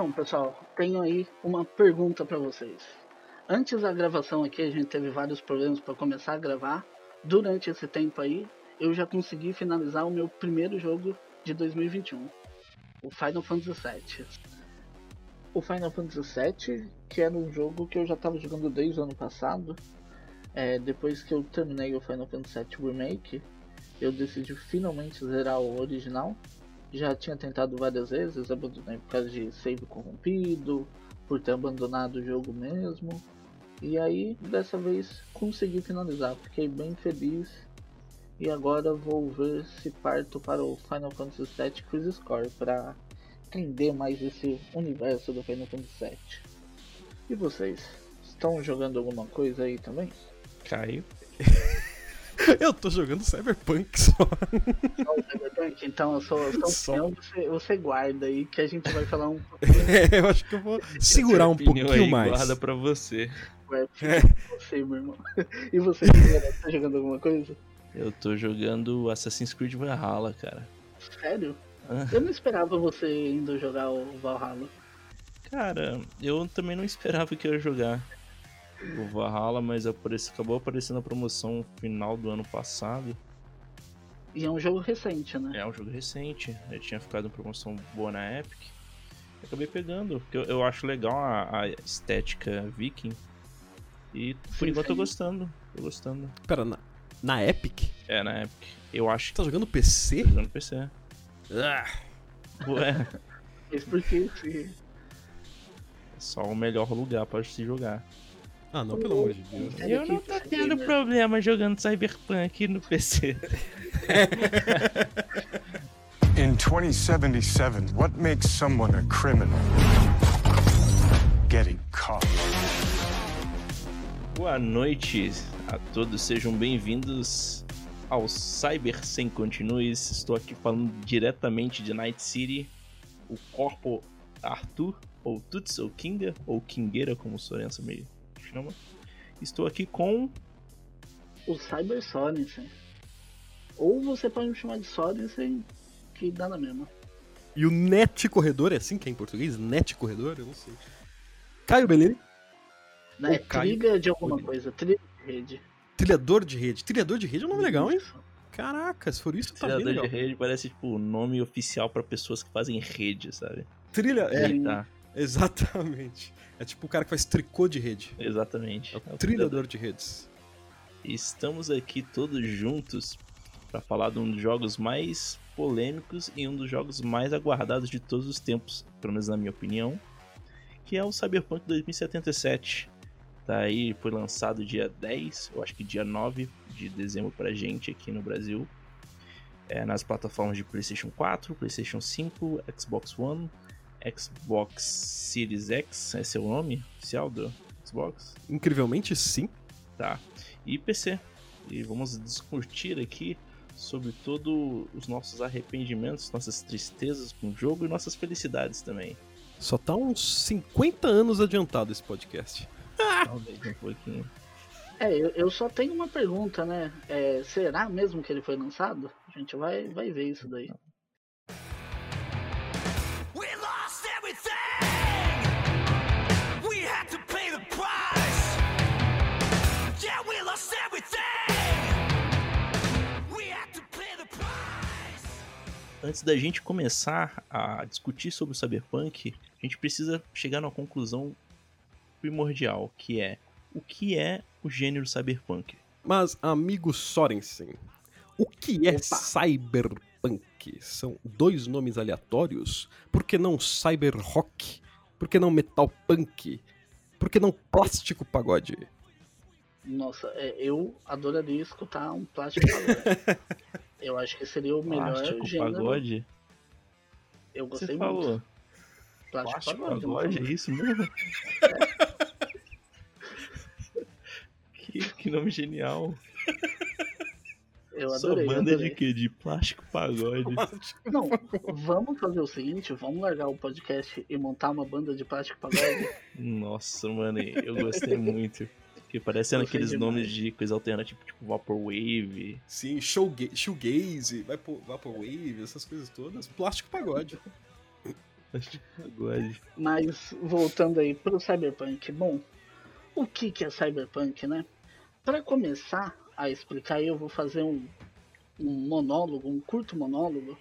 Então, pessoal, tenho aí uma pergunta para vocês. Antes da gravação aqui, a gente teve vários problemas para começar a gravar. Durante esse tempo aí, eu já consegui finalizar o meu primeiro jogo de 2021, o Final Fantasy VII. O Final Fantasy VII, que era um jogo que eu já estava jogando desde o ano passado, é, depois que eu terminei o Final Fantasy VII Remake, eu decidi finalmente zerar o original. Já tinha tentado várias vezes, abandonei por causa de save corrompido, por ter abandonado o jogo mesmo. E aí, dessa vez, consegui finalizar. Fiquei bem feliz. E agora vou ver se parto para o Final Fantasy VII Crisis Core para entender mais esse universo do Final Fantasy VII. E vocês? Estão jogando alguma coisa aí também? Caiu. eu tô jogando Cyberpunk só. Só o Cyberpunk? Então eu sou, eu sou Só. opinião, você, você guarda aí que a gente vai falar um É, eu acho que eu vou segurar um pouquinho aí, mais. Guarda pra você. pouco com você, meu irmão. E você, tá jogando alguma coisa? Eu tô jogando Assassin's Creed Valhalla, cara. Sério? Ah. Eu não esperava você indo jogar o Valhalla. Cara, eu também não esperava que eu ia jogar o Valhalla, mas apareci- acabou aparecendo a promoção no final do ano passado. E é um jogo recente, né? É um jogo recente, eu tinha ficado em promoção boa na Epic. Acabei pegando, porque eu, eu acho legal a, a estética viking. E por Sim, enquanto eu tô sim. gostando, tô gostando. Pera, na, na Epic? É, na Epic. Eu acho que Tá jogando PC? tô jogando PC. Ah, Ué, Mas porque se... é só o melhor lugar pra se jogar. Ah, não, pelo amor de Deus. Eu não tô tendo problema jogando Cyberpunk no PC. In 2077, what makes someone a criminal? Getting caught. Boa noite a todos, sejam bem-vindos ao Cyber Sem Continues. Estou aqui falando diretamente de Night City, o corpo Arthur, ou Tuts, ou Kinga, ou Kingueira, como o Sorensa me chama. Estou aqui com. O Cyber Sorensen. Ou você pode me chamar de Sorensen, que dá na mesma. E o Net Corredor, é assim que é em português? Net Corredor? Eu não sei. Caio Bellini? O Caio- Trilha de alguma coisa, trilha de rede. trilhador de rede. Trilhador de rede é um nome legal, hein? Caraca, se for isso, tá bem Criador de rede, parece tipo o nome oficial pra pessoas que fazem rede, sabe? Trilha, é. Tá, exatamente. É tipo o cara que faz tricô de rede. exatamente. É o É o trilhador de redes. Estamos aqui todos juntos para falar de um dos jogos mais polêmicos e um dos jogos mais aguardados de todos os tempos, pelo menos na minha opinião, que é o Cyberpunk 2077. Tá aí, foi lançado dia 10, eu acho que dia 9 de dezembro pra gente aqui no Brasil. É, nas plataformas de PlayStation 4, PlayStation 5, Xbox One, Xbox Series X, esse é o nome oficial do Xbox? Incrivelmente, sim. tá? E PC. E vamos discutir aqui sobre todos os nossos arrependimentos, nossas tristezas com o jogo e nossas felicidades também. Só tá uns 50 anos adiantado esse podcast. Talvez um pouquinho. É, eu, eu só tenho uma pergunta, né? É, será mesmo que ele foi lançado? A gente vai, vai ver isso daí. Antes da gente começar a discutir sobre o Cyberpunk, a gente precisa chegar numa conclusão primordial, que é o que é o gênero Cyberpunk? Mas, amigo Sorensen, o que é Opa. Cyberpunk? São dois nomes aleatórios? Por que não Cyberrock? Por que não Metal Punk? Por que não Plástico Pagode? Nossa, é, eu adoraria escutar um plástico pagode. eu acho que seria o melhor Plástico gênero. Pagode? Eu Você gostei falou. muito. Plástico, Plástico pagode. Pagode, é isso mesmo? que, que nome genial. Eu Sua adorei. eu banda adorei. de quê? De plástico pagode. Não, vamos fazer o seguinte, vamos largar o podcast e montar uma banda de plástico pagode. Nossa, mano, eu gostei muito. Que parecendo Gostei aqueles demais. nomes de coisa alternativa, tipo Vaporwave. Sim, showga- shoegaze, Vapor- Vaporwave, essas coisas todas. Plástico Pagode. Agora. Mas voltando aí pro Cyberpunk, bom, o que que é Cyberpunk, né? Para começar a explicar, eu vou fazer um, um monólogo, um curto monólogo.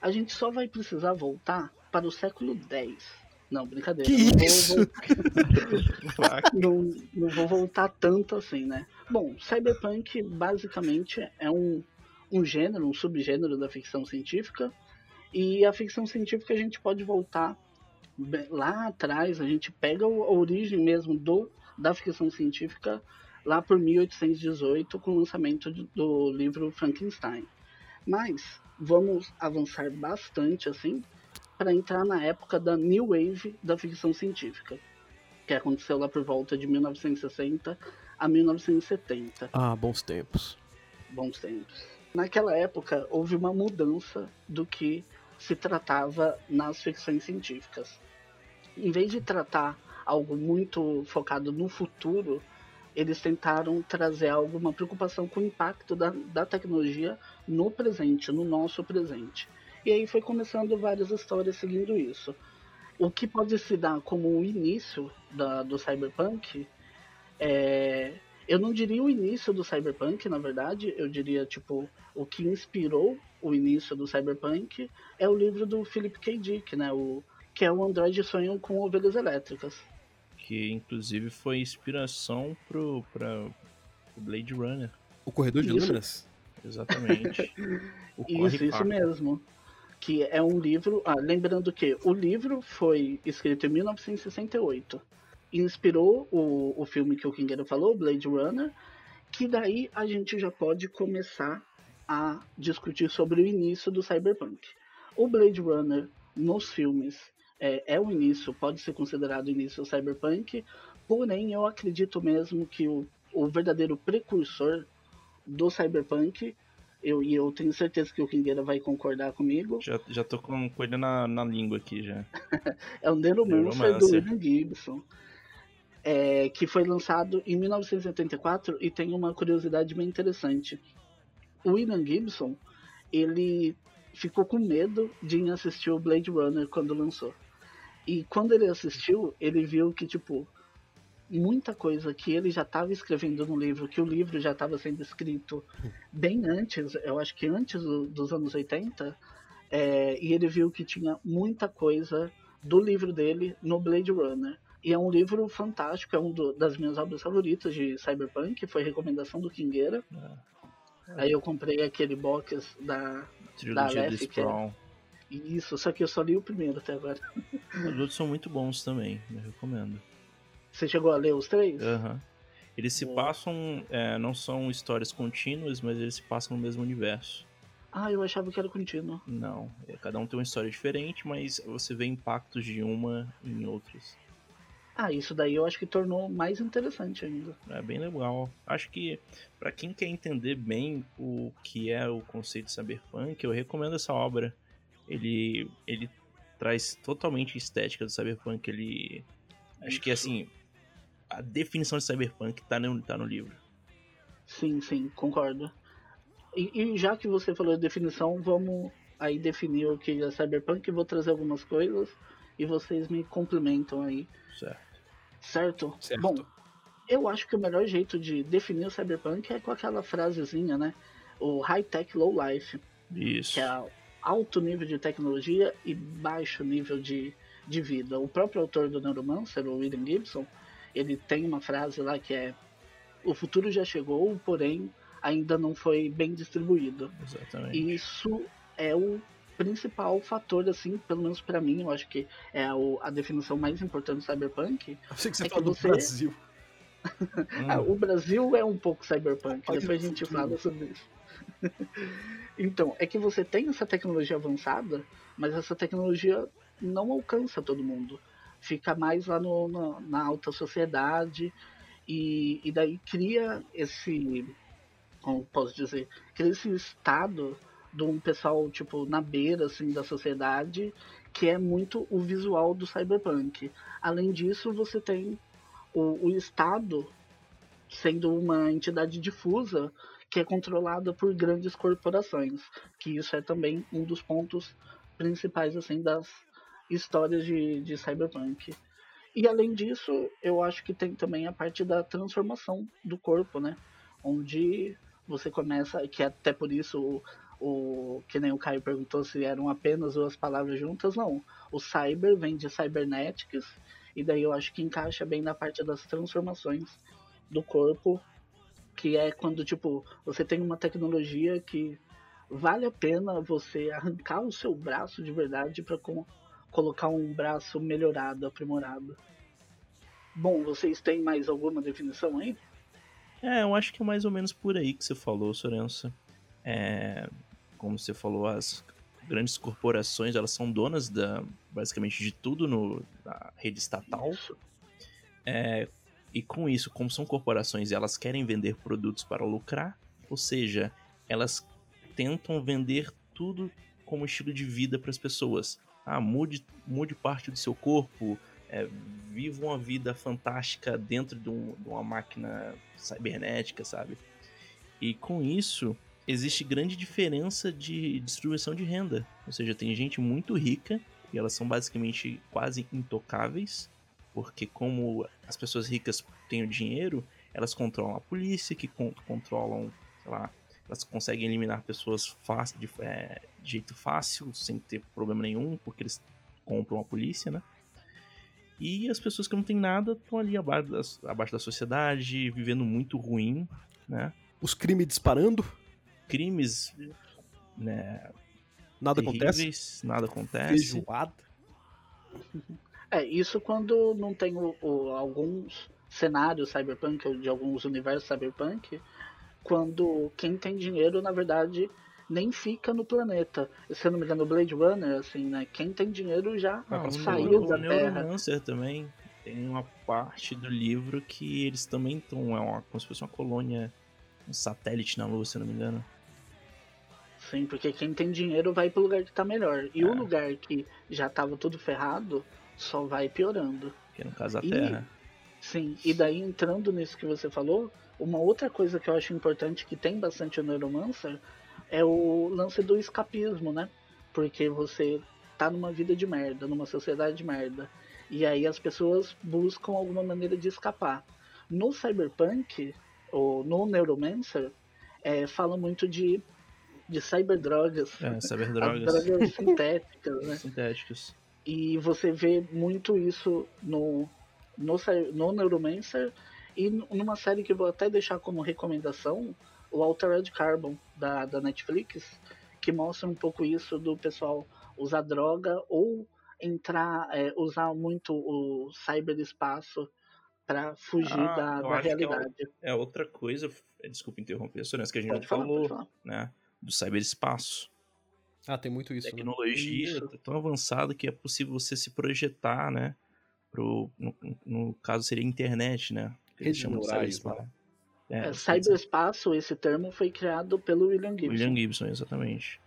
A gente só vai precisar voltar para o século X. Não, brincadeira. Que não vou isso? vol- não, não vou voltar tanto assim, né? Bom, Cyberpunk basicamente é um, um gênero, um subgênero da ficção científica. E a ficção científica a gente pode voltar lá atrás, a gente pega a origem mesmo do, da ficção científica lá por 1818 com o lançamento do livro Frankenstein. Mas vamos avançar bastante assim para entrar na época da New Wave da ficção científica, que aconteceu lá por volta de 1960 a 1970 Ah, bons tempos. bons tempos. Naquela época houve uma mudança do que se tratava nas ficções científicas. Em vez de tratar algo muito focado no futuro, eles tentaram trazer algo, uma preocupação com o impacto da, da tecnologia no presente, no nosso presente. E aí foi começando várias histórias seguindo isso. O que pode se dar como o início da, do cyberpunk é, eu não diria o início do Cyberpunk, na verdade, eu diria, tipo, o que inspirou o início do Cyberpunk é o livro do Philip K. Dick, né? O, que é o Android Sonham com Ovelhas Elétricas. Que inclusive foi inspiração pro, pra, pro Blade Runner. O Corredor de Isso. Lâminas? Exatamente. Isso, isso mesmo. Que é um livro. Ah, lembrando que o livro foi escrito em 1968. Inspirou o, o filme que o Kingueiro falou, Blade Runner. Que daí a gente já pode começar a discutir sobre o início do Cyberpunk. O Blade Runner nos filmes é, é o início, pode ser considerado o início do Cyberpunk. Porém, eu acredito mesmo que o, o verdadeiro precursor do Cyberpunk eu, e eu tenho certeza que o Kingueira vai concordar comigo. Já, já tô com, ele na, na língua aqui já. É o Neuromancer do. William Gibson. é, que foi lançado em 1984 e tem uma curiosidade bem interessante. O William Gibson, ele ficou com medo de ir assistir o Blade Runner quando lançou. E quando ele assistiu, ele viu que, tipo, muita coisa que ele já estava escrevendo no livro, que o livro já estava sendo escrito bem antes, eu acho que antes do- dos anos 80, é, e ele viu que tinha muita coisa do livro dele no Blade Runner. E é um livro fantástico, é uma das minhas obras favoritas de Cyberpunk, foi recomendação do Kingueira. Aí eu comprei aquele box da. Trilogia do Aleph, que é-. Isso, só que eu só li o primeiro até agora. Os outros são muito bons também, eu recomendo. Você chegou a ler os três? Aham. Eles se passam, é, não são histórias contínuas, mas eles se passam no mesmo universo. Ah, eu achava que era contínuo. Não, é, cada um tem uma história diferente, mas você vê impactos de uma em outras. Ah, isso daí eu acho que tornou mais interessante ainda. É bem legal. Acho que pra quem quer entender bem o que é o conceito de cyberpunk, eu recomendo essa obra. Ele ele traz totalmente a estética do cyberpunk. Ele acho que assim a definição de cyberpunk tá no, tá no livro. Sim, sim, concordo. E, e já que você falou de definição, vamos aí definir o que é cyberpunk. Vou trazer algumas coisas e vocês me complementam aí, Certo. certo? Certo. Bom, eu acho que o melhor jeito de definir o cyberpunk é com aquela frasezinha, né? O high tech, low life. Isso. que é alto nível de tecnologia e baixo nível de, de vida. O próprio autor do Neuromancer, o William Gibson, ele tem uma frase lá que é o futuro já chegou, porém ainda não foi bem distribuído. Exatamente. E isso é o principal fator, assim, pelo menos pra mim, eu acho que é a, definição mais importante do cyberpunk. Eu sei que você É que fala do você- Brasil. Hum, Ah, o Brasil é um pouco cyberpunk, País depois a gente futuro. fala sobre isso. então, é que você tem essa tecnologia avançada, mas essa tecnologia não alcança todo mundo. Fica mais lá no, no- na alta sociedade e, e daí cria esse, como posso dizer, cria esse estado de um pessoal, tipo, na beira, assim, da sociedade, que é muito o visual do cyberpunk. Além disso, você tem o, o Estado sendo uma entidade difusa que é controlada por grandes corporações, que isso é também um dos pontos principais assim das histórias de, de cyberpunk. E além disso, eu acho que tem também a parte da transformação do corpo, né? Onde você começa, que é até por isso o, o que nem o Caio perguntou se eram apenas duas palavras juntas, não. O cyber vem de cybernetics, e daí eu acho que encaixa bem na parte das transformações do corpo, que é quando tipo você tem uma tecnologia que vale a pena você arrancar o seu braço de verdade para colocar um braço melhorado, aprimorado. Bom, vocês têm mais alguma definição aí? É, eu acho que é mais ou menos por aí que você falou, Sorença. É, como você falou, as grandes corporações, elas são donas da, basicamente de tudo no, na rede estatal. É, e com isso, como são corporações e elas querem vender produtos para lucrar, ou seja, elas tentam vender tudo como estilo de vida para as pessoas. Ah, mude, mude parte do seu corpo, é, viva uma vida fantástica dentro de, um, de uma máquina cibernética, sabe? E com isso, existe grande diferença de distribuição de renda. Ou seja, tem gente muito rica e elas são basicamente quase intocáveis, porque como as pessoas ricas têm o dinheiro, elas controlam a polícia, que con controlam, sei lá, elas conseguem eliminar pessoas fácil, de, é, de jeito fácil, sem ter problema nenhum, porque eles compram a polícia, né? E as pessoas que não têm nada estão ali abaixo da, abaixo da sociedade, vivendo muito ruim, né? Os crimes disparando, Crimes, né? nada acontece. Nada acontece. Feijoada. É, isso quando não tem o, o- alguns cenários cyberpunk, ou de alguns universos cyberpunk, quando quem tem dinheiro, na verdade, nem fica no planeta. Se eu não me engano, Blade Runner, assim, né? Quem tem dinheiro já Ah, o saiu Neuro- da o Terra. Neuromancer também tem uma parte do livro que eles também estão, é uma, como se fosse uma colônia, um satélite na Lua, se eu não me engano. Sim, porque quem tem dinheiro vai pro lugar que tá melhor. E É. o lugar que já tava tudo ferrado, só vai piorando. Que é no caso a E- Terra. Sim, e daí entrando nisso que você falou, uma outra coisa que eu acho importante que tem bastante o Neuromancer é o lance do escapismo, né? Porque você tá numa vida de merda, numa sociedade de merda. E aí as pessoas buscam alguma maneira de escapar. No Cyberpunk, ou no Neuromancer, é, fala muito de, de cyberdrogas. É, As cyberdrogas drogas sintéticas, né? sintéticos. E você vê muito isso no, no, no Neuromancer e numa série que eu vou até deixar como recomendação, o Altered Carbon, da, da Netflix, que mostra um pouco isso do pessoal usar droga ou entrar, é, usar muito o cyberespaço para fugir Ah, da, eu da acho que é realidade. É outra coisa, é, desculpa interromper, Sorense, que a gente Pode falou, falar. né? Do cyberespaço. Ah, tem muito isso. né? Tecnologia tá tão avançada que é possível você se projetar, né? Pro, no, no caso seria internet, né? Que eles chamam de cyberespaço. É, É, cyberespaço, esse termo foi criado pelo William Gibson. William Gibson, exatamente.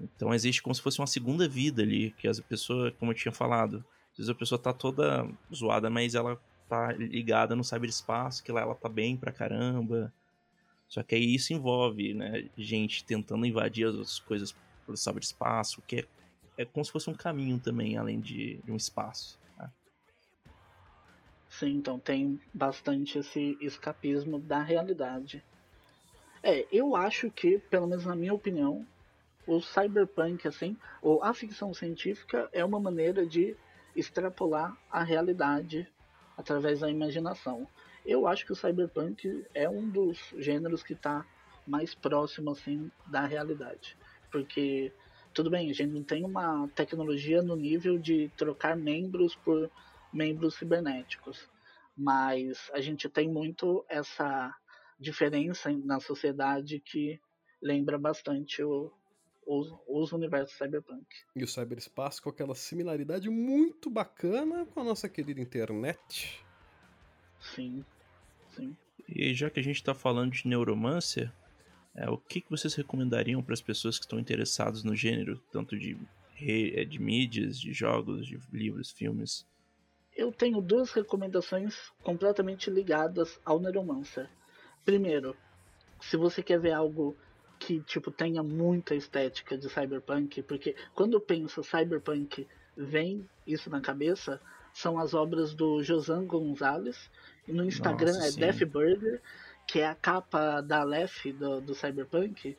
Então existe como se fosse uma segunda vida ali, que as pessoas, como eu tinha falado, às vezes a pessoa tá toda zoada, mas ela tá ligada no cyberespaço, que lá ela tá bem pra caramba. Só que aí isso envolve, né, gente tentando invadir as outras coisas pelo cyberespaço, que é, é como se fosse um caminho também, além de, de um espaço. Sim, então tem bastante esse escapismo da realidade. É, eu acho que, pelo menos na minha opinião, o cyberpunk, assim, ou a ficção científica é uma maneira de extrapolar a realidade através da imaginação. Eu acho que o cyberpunk é um dos gêneros que está mais próximo, assim, da realidade. Porque, tudo bem, a gente não tem uma tecnologia no nível de trocar membros por membros cibernéticos. Mas a gente tem muito essa diferença na sociedade que lembra bastante o, os, os universos cyberpunk. E o cyberespaço com aquela similaridade muito bacana com a nossa querida internet. Sim, sim. E já que a gente tá falando de neuromancer, é, o que, que vocês recomendariam para as pessoas que estão interessadas no gênero, tanto de, re- é, de mídias, de jogos, de livros, filmes? Eu tenho duas recomendações completamente ligadas ao Neuromancer. Primeiro, se você quer ver algo que tipo tenha muita estética de cyberpunk, porque quando eu penso cyberpunk vem isso na cabeça são as obras do Josan Gonzalez. E no Instagram Nossa, é sim. Death Burger, que é a capa da Aleph do, do Cyberpunk.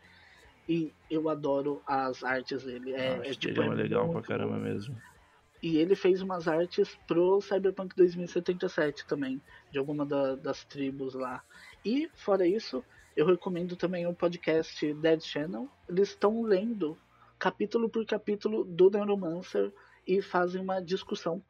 E eu adoro as artes dele. É, Acho é, que tipo, é é legal pra muito caramba bom. mesmo. E ele fez umas artes pro Cyberpunk 2077 também, de alguma da- das tribos lá. E, fora isso, eu recomendo também o podcast Dead Channel. Eles estão lendo capítulo por capítulo do Neuromancer e fazem uma discussão.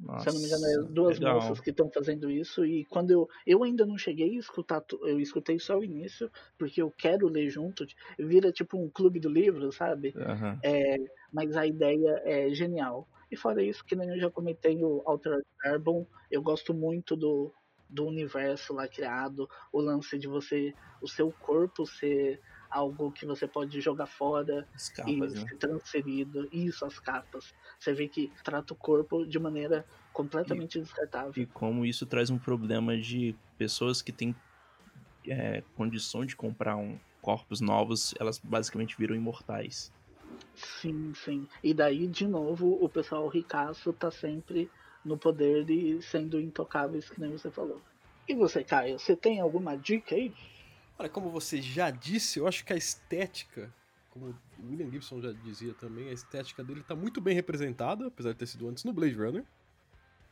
Nossa, Se eu não me engano, é duas legal. moças que estão fazendo isso. E quando eu. Eu ainda não cheguei a escutar. Eu escutei só o início, porque eu quero ler junto. Vira tipo um clube do livro, sabe? Aham. É, mas a ideia é genial. E fora isso, que nem eu já comentei o Altered Carbon, eu gosto muito do, do universo lá criado, o lance de você, o seu corpo ser algo que você pode jogar fora As e capas, né? ser transferido. Isso, as capas. Você vê que trata o corpo de maneira completamente descartável. E como isso traz um problema de pessoas que têm é, condição de comprar um corpos novos, elas basicamente viram imortais. Sim, sim. E daí, de novo, o pessoal ricaço tá sempre no poder e sendo intocáveis, que nem você falou. E você, Caio, você tem alguma dica aí? Olha, como você já disse, eu acho que a estética, como o William Gibson já dizia também, a estética dele tá muito bem representada, apesar de ter sido antes no Blade Runner.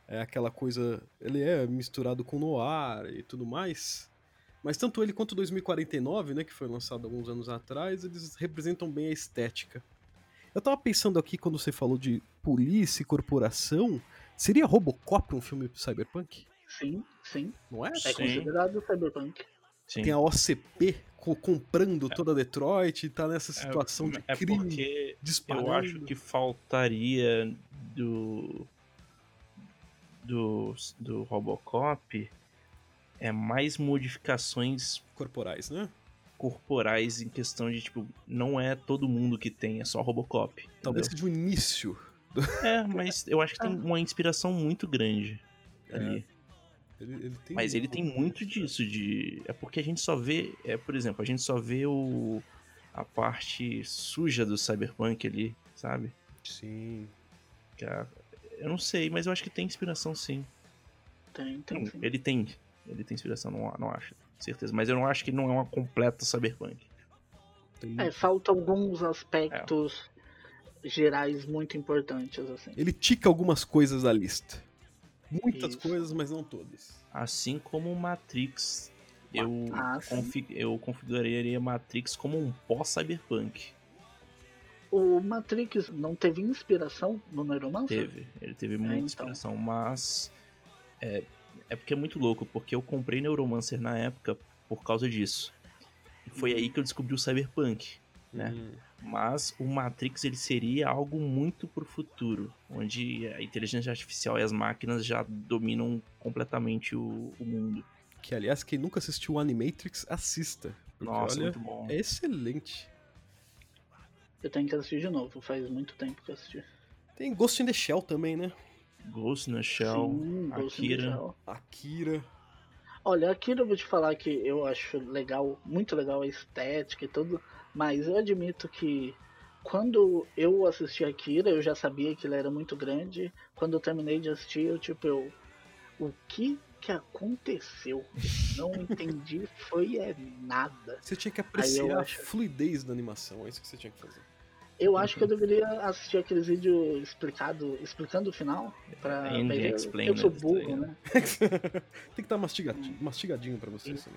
É aquela coisa. Ele é misturado com noir e tudo mais. Mas tanto ele quanto 2049, né, que foi lançado alguns anos atrás, eles representam bem a estética. Eu tava pensando aqui quando você falou de polícia e corporação, seria Robocop um filme cyberpunk? Sim, sim. Não é? É Sim. considerado cyberpunk. Sim. Tem a OCP co- comprando toda Detroit e tá nessa situação de é crime porque disparando. eu acho que faltaria do do do Robocop é mais modificações corporais, né? Corporais em questão de tipo não é todo mundo que tem, é só Robocop. Talvez seja o início. É, mas eu acho que Ah. tem uma inspiração muito grande É, ali. Ele, ele tem Mas ele tem muito disso de. É porque a gente só vê. É, por exemplo, a gente só vê o. a parte suja do Cyberpunk ali, sabe? Sim. Que é- eu não sei, mas eu acho que tem inspiração sim. Tem, tem Não, ele tem. Ele tem inspiração, não, não acho. Certeza. Mas eu não acho que não é uma completa Cyberpunk. Tem... É, faltam alguns aspectos gerais muito importantes, assim. Ele tica algumas coisas da lista. Muitas Isso. coisas, mas não todas. Assim como o Matrix. Eu, Ah, sim. confi- eu configuraria Matrix como um pós-Cyberpunk. O Matrix não teve inspiração no Neuromancer? Teve, ele teve muita então. inspiração, mas é, é porque é muito louco, porque eu comprei Neuromancer na época por causa disso. E foi aí que eu descobri o Cyberpunk, né? Hum. Mas o Matrix ele seria algo muito pro futuro, onde a inteligência artificial e as máquinas já dominam completamente o, o mundo. Que, aliás, quem nunca assistiu o Animatrix, assista. Porque, Nossa, olha, muito bom. é excelente. Eu tenho que assistir de novo, faz muito tempo que eu assisti. Tem Ghost in the Shell também, né? Ghost in the Shell, Sim, Ghost in the Akira. Shell. Akira. Olha, Akira eu vou te falar que eu acho legal, muito legal a estética e tudo, mas eu admito que quando eu assisti Akira, eu já sabia que ele era muito grande. Quando eu terminei de assistir, eu tipo, eu. O que que aconteceu? Não entendi, foi é nada. Você tinha que apreciar a acho- fluidez da animação. É isso que você tinha que fazer. Eu acho que eu deveria assistir aqueles vídeos explicado, explicando o final. Pra, End pra eu, explained, eu sou tá burro, né? Tem que estar mastigadinho, mastigadinho pra você. Isso.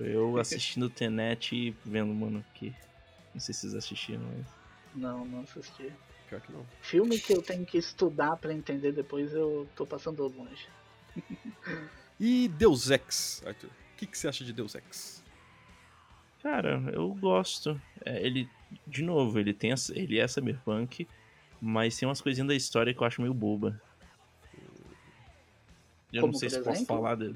Eu assistindo Tenet e vendo, mano, que. Não sei se vocês assistiram, mas. Não, não assisti. Pior que não. Filme que eu tenho que estudar pra entender depois, eu tô passando longe. E Deus Ex, Arthur. O que, que você acha de Deus Ex? Cara, eu gosto. É, ele, de novo, ele tem essa- ele é cyberpunk, mas tem umas coisinhas da história que eu acho meio boba. Eu Como, não sei se posso exemplo? falar de-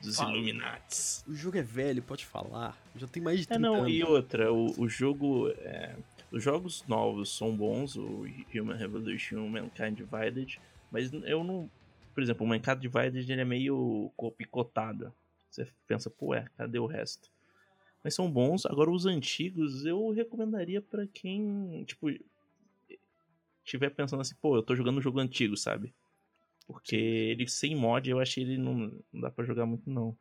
dos Fala. Illuminates. O jogo é velho, pode falar. Já tem mais de 30 É, não, anos. e outra, o, o jogo. é, os jogos novos são bons, o Human Revolution, o Mankind Divided, mas eu não. Por exemplo, o Mankind Divided ele é meio co- picotado. Você pensa, pô, é, cadê o resto? Mas são bons. Agora, os antigos eu recomendaria pra quem. Tipo. estiver pensando assim, pô, eu tô jogando um jogo antigo, sabe? Porque ele sem mod, eu achei ele não, não dá pra jogar muito, não.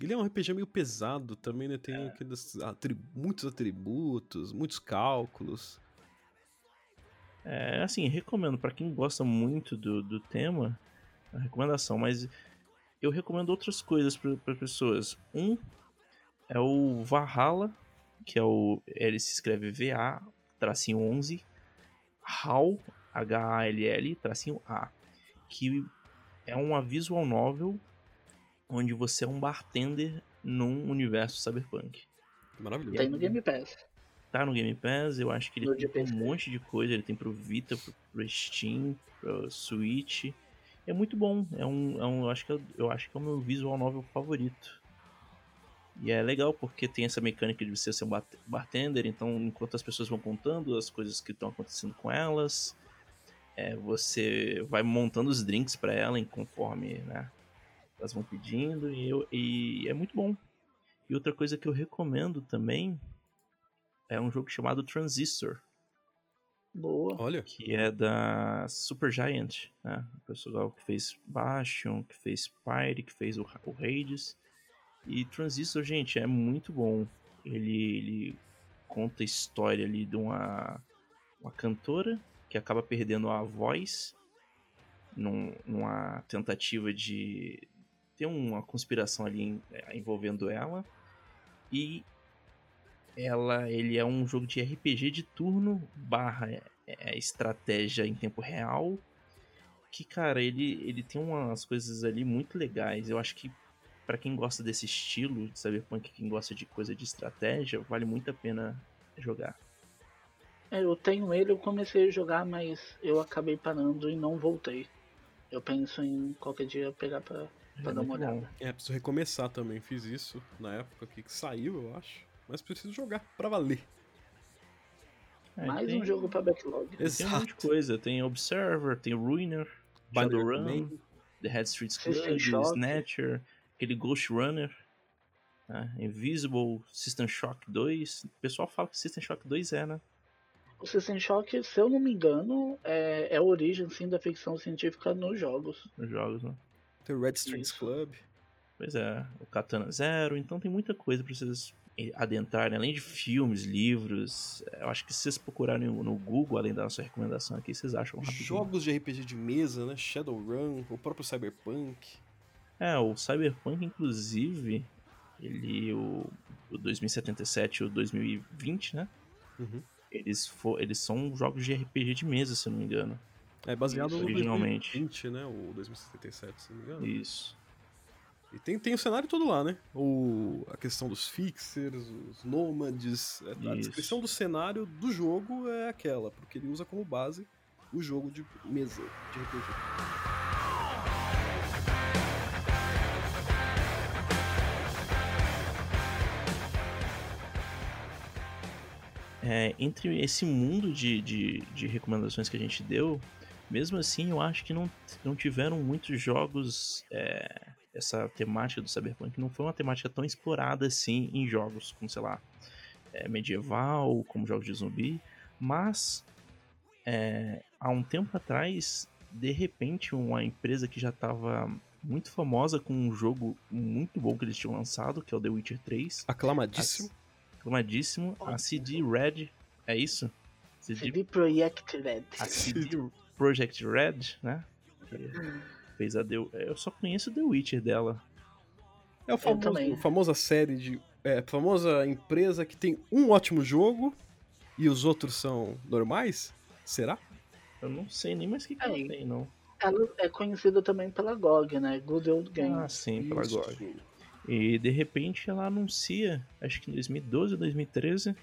Ele é um RPG meio pesado também, né? Tem aqueles atri- muitos atributos, muitos cálculos. É, assim, recomendo pra quem gosta muito do, do tema, a recomendação, mas eu recomendo outras coisas para pessoas. Um é o Valhalla, que é o. Ele se escreve VA, tracinho 11, HAL, H-A-L-L, tracinho A, que é uma visual novel onde você é um bartender num universo cyberpunk. Maravilhoso. Tem no Game Pass. Tá no Game Pass, eu acho que ele No tem um monte de coisa, ele tem pro Vita, pro, pro Steam, pro Switch. É muito bom, é um, é um eu, acho que é, eu acho que é o meu visual novel favorito. E é legal porque tem essa mecânica de você ser um bar- bartender, então enquanto as pessoas vão contando as coisas que estão acontecendo com elas, é, você vai montando os drinks pra ela em conforme né, elas vão pedindo, e, eu- e é muito bom. E outra coisa que eu recomendo também é um jogo chamado Transistor, Boa. Olha, que é da Supergiant, né? O pessoal que fez Bastion, que fez Pyre, que fez o, o Hades. E Transistor, gente, é muito bom. Ele, ele conta a história ali de uma, uma cantora que acaba perdendo a voz num- numa tentativa de ter uma conspiração ali eh, envolvendo ela. E ela, ele é um jogo de RPG de turno barra é, é, estratégia em tempo real. Que, cara, ele, ele tem umas coisas ali muito legais. Eu acho que pra quem gosta desse estilo de Cyberpunk, quem gosta de coisa de estratégia, vale muito a pena jogar. É, eu tenho ele, eu comecei a jogar, mas eu acabei parando e não voltei. Eu penso em qualquer dia pegar pra, pra É dar uma olhada. é, preciso recomeçar também. Fiz isso na época que saiu, eu acho. Mas preciso jogar pra valer. É, Mais tem- um jogo pra backlog. Tem um monte de Exato. coisa. Tem Observer, tem Ruiner, Shadowrun, Spider-Man. The Head Street Club. Snatcher, aquele Ghost Runner, né? Invisible, System Shock 2. O pessoal fala que System Shock 2 é, né? O System Shock, se eu não me engano, é, é a origem sim da ficção científica nos jogos. Nos jogos, né? Tem o Red Strings Isso. Club. Pois é, o Katana Zero, então tem muita coisa pra vocês adentrarem, além de filmes, livros. Eu acho que se vocês procurarem no no Google, além da nossa recomendação aqui, vocês acham rapidinho. Jogos de RPG de mesa, né? Shadowrun, o próprio Cyberpunk. É, o Cyberpunk, inclusive, ele, o, o 2077 e o 2020, né? Uhum. Eles, fo eles são jogos de RPG de mesa, se eu não me engano. É baseado Isso, no originalmente. 2020, né? O 2077, se não me engano. Isso. E tem, tem o cenário todo lá, né? O, a questão dos fixers, os nômades. é, A Isso. descrição do cenário do jogo é aquela, porque ele usa como base o jogo de mesa de RPG. É, entre esse mundo de, de, de recomendações que a gente deu, mesmo assim eu acho que não, não tiveram muitos jogos. é, essa temática do Cyberpunk não foi uma temática tão explorada assim em jogos, como sei lá, é, medieval, como jogos de zumbi, mas é, há um tempo atrás, de repente, uma empresa que já estava muito famosa com um jogo muito bom que eles tinham lançado, que é o The Witcher 3, Aclamadíssimo. Aclamadíssimo, a CD Red, é isso? CD, CD Projekt Red. a CD Project Red, né? Que fez a The, eu só conheço The Witcher dela. É o famoso, também. a famosa série de. É, a famosa empresa que tem um ótimo jogo e os outros são normais? Será? Eu não sei nem mais o que, que ela Aí. tem, não. Ela é conhecida também pela GOG, né? Good Old Games. Ah, sim, pela Isso. GOG. E de repente ela anuncia, acho que em 2012 ou 2013,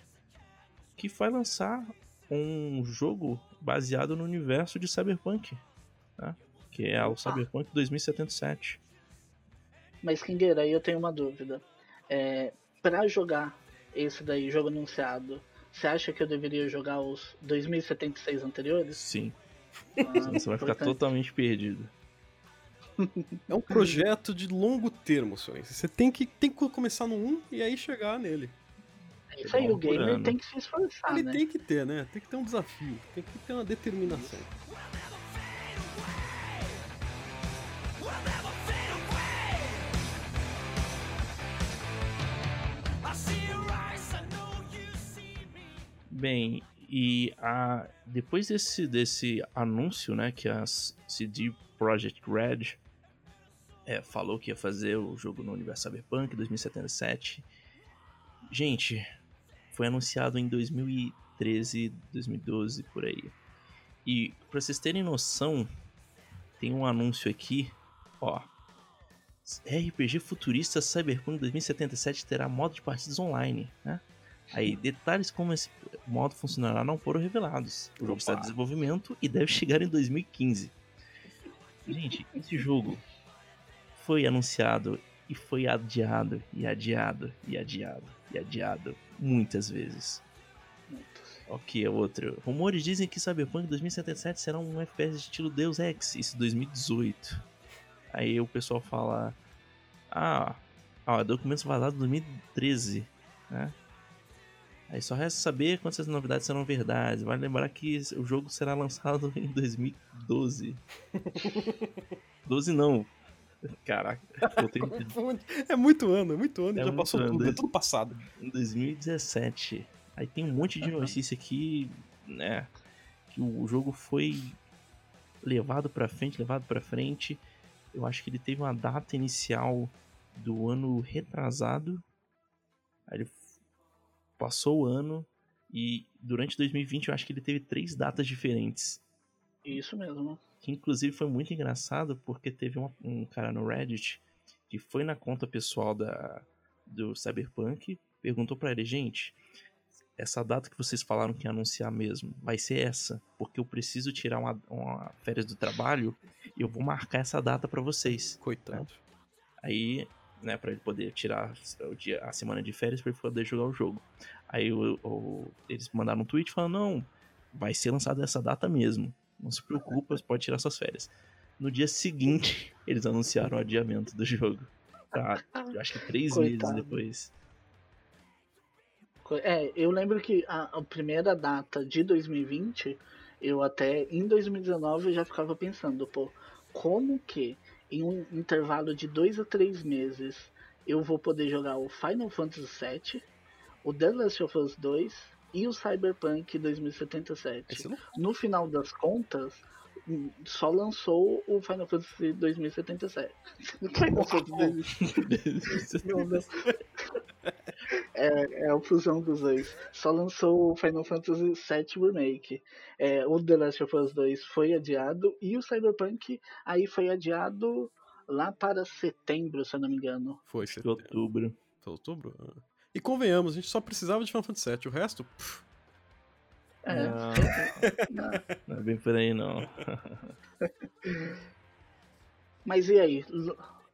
que vai lançar um jogo baseado no universo de Cyberpunk, né? que é o Cyberpunk 2077. Mas Kingueira, aí eu tenho uma dúvida. É, pra jogar esse daí, jogo anunciado, você acha que eu deveria jogar os 2076 anteriores? Sim, Ah, você vai ficar totalmente perdido. É um projeto de longo termo, Sorense. Você tem que, tem que começar no 1 e aí chegar nele. Isso aí, o gamer ano. tem que se esforçar, Ele né? tem que ter, né? Tem que ter um desafio, tem que ter uma determinação. Bem, e a, depois desse, desse anúncio, né, que a CD Projekt Red é, falou que ia fazer o jogo no universo Cyberpunk 2077, gente, foi anunciado em 2013, 2012, por aí. E pra vocês terem noção, tem um anúncio aqui, ó. RPG futurista Cyberpunk 2077 terá modo de partidas online, né? Aí, detalhes como esse modo funcionará não foram revelados. O jogo está em desenvolvimento e deve chegar em 2015. Gente, esse jogo foi anunciado e foi adiado, e adiado, e adiado, e adiado muitas vezes. Ok, é outro. Rumores dizem que Cyberpunk 2077 será um FPS estilo Deus Ex, isso 2018. Aí o pessoal fala: Ah, ó, documentos vazados em 2013, né? Aí só resta saber quantas novidades serão verdades. Vale lembrar que o jogo será lançado em 2012. 12 não. Caraca. É muito ano, é muito ano, É já muito passou ano, tudo, né? é tudo passado. em 2017. Aí tem um monte de notícia aqui, né? Que o jogo foi levado pra frente, levado pra frente. Eu acho que ele teve uma data inicial do ano retrasado. Aí ele passou o ano e durante 2020 eu acho que ele teve três datas diferentes. Isso mesmo. Que inclusive foi muito engraçado porque teve uma- um cara no Reddit que foi na conta pessoal da, do Cyberpunk, perguntou pra ele, gente, essa data que vocês falaram que ia anunciar mesmo, vai ser essa, porque eu preciso tirar uma, uma férias do trabalho e eu vou marcar essa data pra vocês. Coitado. Aí, né, pra ele poder tirar o dia, a semana de férias pra ele poder jogar o jogo. Aí o- o- eles mandaram um tweet falando, não, vai ser lançado essa data mesmo. Não se preocupa, você pode tirar suas férias. No dia seguinte, eles anunciaram o adiamento do jogo. Tá, eu acho que três Coitado. meses depois. É, eu lembro que a, a primeira data de 2020, eu até em 2019 eu já ficava pensando, pô, como que em um intervalo de dois a três meses eu vou poder jogar o Final Fantasy VII, o The Last of Us 2 e o Cyberpunk 2077. Esse não... No final das contas, hum, só lançou o Final Fantasy 2077. Final Fantasy Não, não. É, é a fusão dos dois. Só lançou o Final Fantasy VII Remake. É, o The Last of Us 2 foi adiado e o Cyberpunk aí foi adiado lá para setembro, se eu não me engano. Foi, setembro. outubro. Foi outubro? E convenhamos, a gente só precisava de Final Fantasy VII, o resto... pff, É, Não, não é bem por aí não. Mas e aí?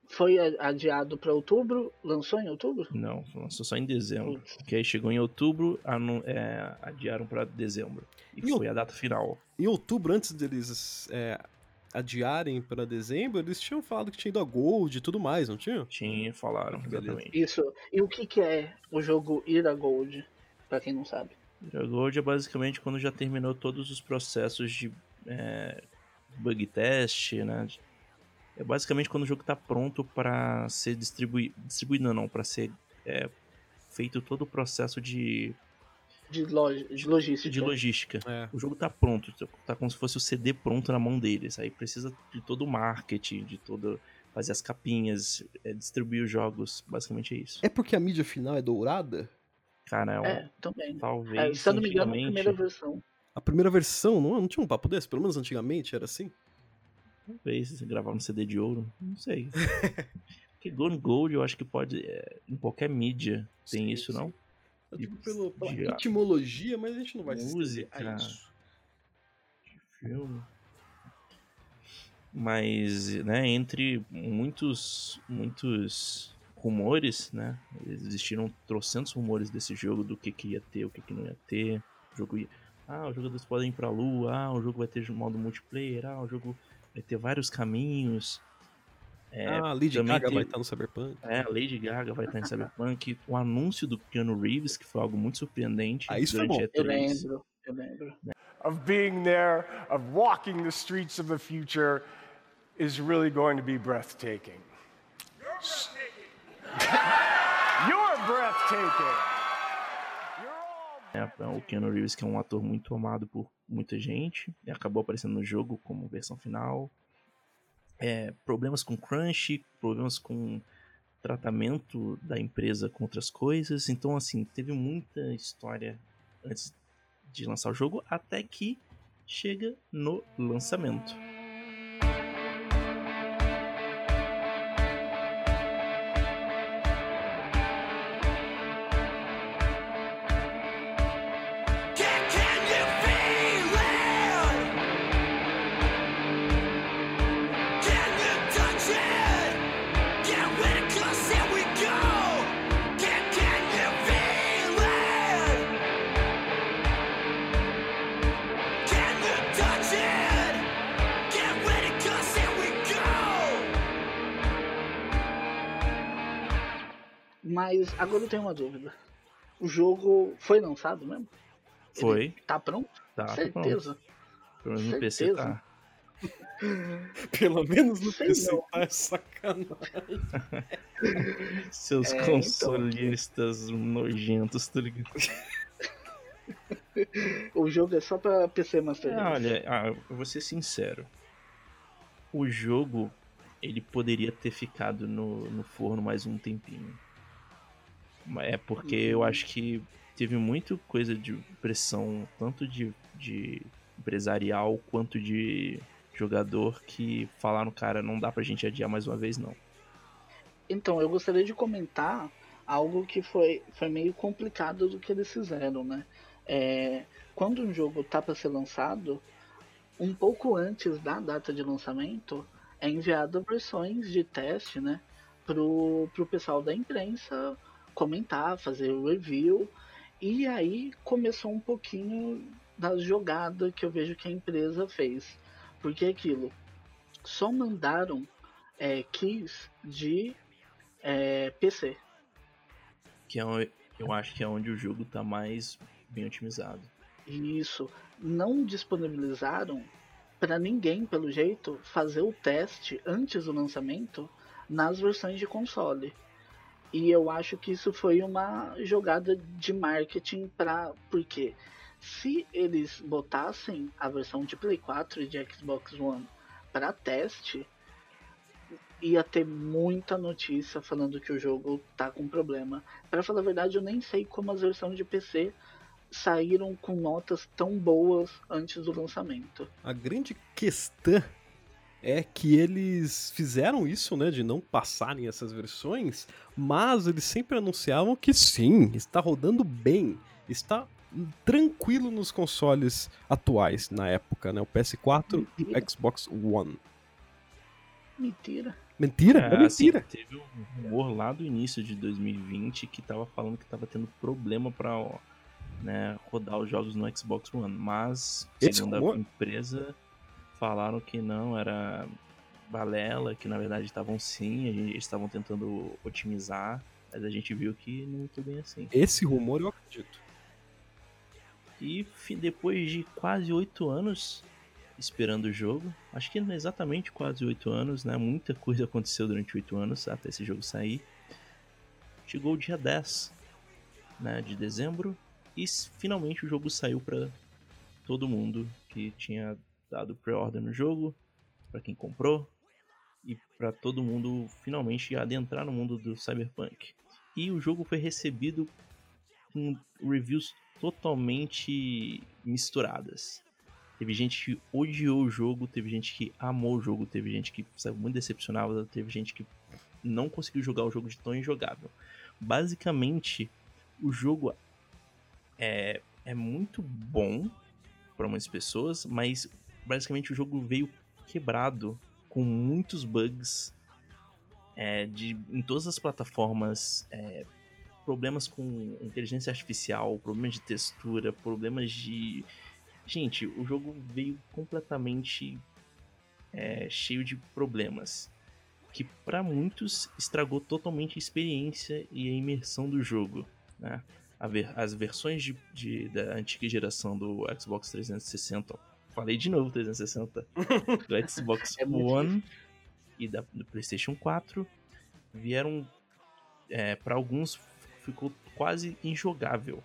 Foi adiado para outubro? Lançou em outubro? Não, lançou só em dezembro. Putz. Que aí chegou em outubro, anu- é, adiaram pra dezembro. E E o- foi a data final. Em outubro, antes deles é, adiarem para dezembro, eles tinham falado que tinha ido a Gold e tudo mais, não tinham? Tinha, falaram, exatamente. Isso. E o que, que é o jogo Ira Gold? Pra quem não sabe. O Gold é basicamente quando já terminou todos os processos de é, bug test, né? É basicamente quando o jogo tá pronto para ser distribuído, distribuído não, não, para ser é, feito todo o processo de, De, log... de logística. de logística. É. O jogo tá pronto, tá como se fosse o CD pronto na mão deles. Aí precisa de todo o marketing, de todo fazer as capinhas, é, distribuir os jogos, basicamente é isso. É porque a mídia final é dourada? Cara, é um, É, também. talvez É, se eu não me engano, a primeira versão. A primeira versão, não, não tinha um papo desse? Pelo menos antigamente era assim? Talvez se gravar um CD de ouro, não sei. Porque Gone Gold eu acho que pode. é, em qualquer mídia tem Sim, isso, sim. não? Eu De- digo pelo, pela de- etimologia, mas a gente não vai Música. a isso. Filme. Mas, né, entre muitos, muitos rumores, né? Existiram trocentos rumores desse jogo, do que, que ia ter, o que, que não ia ter. O jogo ia. Ah, os jogadores podem ir pra lua, ah, o jogo vai ter modo multiplayer, ah, o jogo vai ter vários caminhos. É, ah, a Lady Gaga tem- vai estar no Cyberpunk. É, a Lady Gaga vai estar em Cyberpunk. O anúncio do Keanu Reeves, que foi algo muito surpreendente. Ah, isso foi bom. Eu E3. lembro, eu lembro. Of being there, of walking the streets of the future, is really going to be breathtaking. You're breathtaking. É, o Keanu Reeves, que é um ator muito amado por muita gente, e acabou aparecendo no jogo como versão final. É, problemas com crunch, problemas com tratamento da empresa com outras coisas. Então, assim, teve muita história antes de lançar o jogo, até que chega no lançamento. Agora eu tenho uma dúvida. O jogo foi lançado mesmo? Foi, Ele tá pronto? tá, tá pronto. Certeza? Pelo menos no PC Certeza. tá. Pelo menos no Sei PC não. tá é sacanagem. Seus É, então. consolistas nojentos, tá ligado? O jogo é só pra PC Master É, Race. olha, ah, eu vou ser sincero. O jogo, ele poderia ter ficado no, no forno mais um tempinho. É porque eu acho que teve muito coisa de pressão, tanto de, de empresarial quanto de jogador, que falaram, cara, não dá pra gente adiar mais uma vez, não. Então, eu gostaria de comentar algo que foi, foi meio complicado do que eles fizeram, né? É, quando um jogo tá para ser lançado, um pouco antes da data de lançamento, é enviado versões de teste, né? Pro, pro pessoal da imprensa comentar, fazer o review. E aí começou um pouquinho da jogada que eu vejo que a empresa fez. Porque é aquilo, só mandaram é, keys de é, PC. Que é, eu acho que é onde o jogo tá mais bem otimizado. E isso não disponibilizaram para ninguém, pelo jeito, fazer o teste antes do lançamento nas versões de console. E eu acho que isso foi uma jogada de marketing para porque se eles botassem a versão de Play 4 e de Xbox One para teste, ia ter muita notícia falando que o jogo tá com problema. Para falar a verdade, eu nem sei como as versões de PC saíram com notas tão boas antes do lançamento. A grande questão é que eles fizeram isso, né, de não passarem essas versões, mas eles sempre anunciavam que sim, está rodando bem, está tranquilo nos consoles atuais na época, né, o PS4 e o Xbox One. Mentira. Mentira? É, assim, mentira. teve um rumor lá do início de 2020 que tava falando que tava tendo problema pra ó, né, rodar os jogos no Xbox One, mas Esse segundo rumor? a empresa falaram que não era balela, que na verdade estavam sim, eles estavam tentando otimizar, mas a gente viu que não foi bem assim. Esse rumor eu acredito. E depois de quase oito anos esperando o jogo, acho que exatamente quase oito anos, né? Muita coisa aconteceu durante oito anos até esse jogo sair. Chegou o dia 10 né, de dezembro e finalmente o jogo saiu para todo mundo que tinha dado pre-order no jogo, para quem comprou e para todo mundo finalmente adentrar no mundo do Cyberpunk. E o jogo foi recebido com reviews totalmente misturadas. Teve gente que odiou o jogo, teve gente que amou o jogo, teve gente que saiu muito decepcionada, teve gente que não conseguiu jogar o jogo de tão injogável. Basicamente, o jogo é, é muito bom para muitas pessoas, mas basicamente o jogo veio quebrado com muitos bugs é, de, em todas as plataformas. é, problemas com inteligência artificial, problemas de textura, problemas de. Gente, o jogo veio completamente é, cheio de problemas. que para muitos estragou totalmente a experiência e a imersão do jogo. Né? As versões de, de- da antiga geração do Xbox 360, ó, falei de novo 360, do Xbox É One e da, do PlayStation 4 vieram para alguns ficou quase injogável,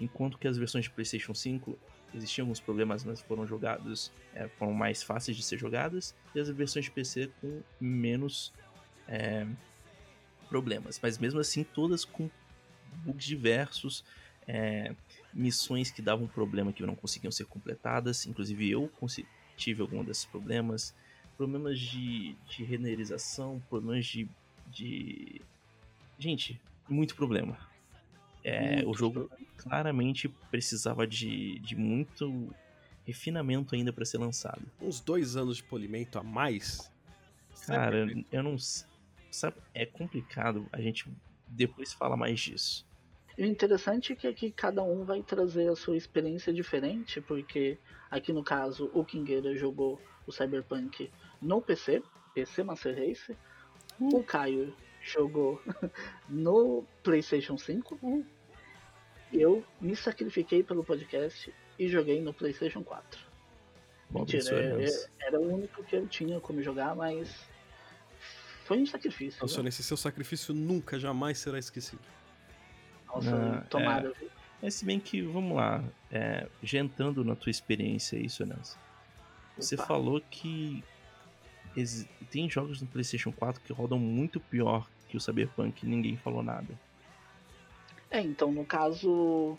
enquanto que as versões de PlayStation 5 existiam alguns problemas, mas foram jogados, é, foram mais fáceis de ser jogadas, e as versões de PC com menos é, problemas, mas mesmo assim todas com bugs diversos, é, missões que davam problema que não conseguiam ser completadas, inclusive eu tive algum desses problemas, problemas de, de renderização, problemas de, de... Gente, muito problema. É, o Muitos jogo problemas. claramente precisava de, de muito refinamento ainda para ser lançado. Uns dois anos de polimento a mais. Cara, eu não. Sabe, é complicado. A gente depois fala mais disso. E o interessante é que aqui cada um vai trazer a sua experiência diferente, porque aqui no caso o Kingueira jogou o Cyberpunk no PC, PC Master Race. O Caio jogou no PlayStation 5. Eu me sacrifiquei pelo podcast e joguei no PlayStation 4. Bom, Mentira, é- é- era o único que eu tinha como jogar, mas foi um sacrifício. Nossa, né? esse seu sacrifício nunca, jamais será esquecido. Nossa, Ah, tomara. viu? Mas se bem que, vamos lá, é, já entrando na tua experiência aí, Sonels, você Opa. falou que tem jogos no PlayStation 4 que rodam muito pior que o Cyberpunk e ninguém falou nada. É, então no caso,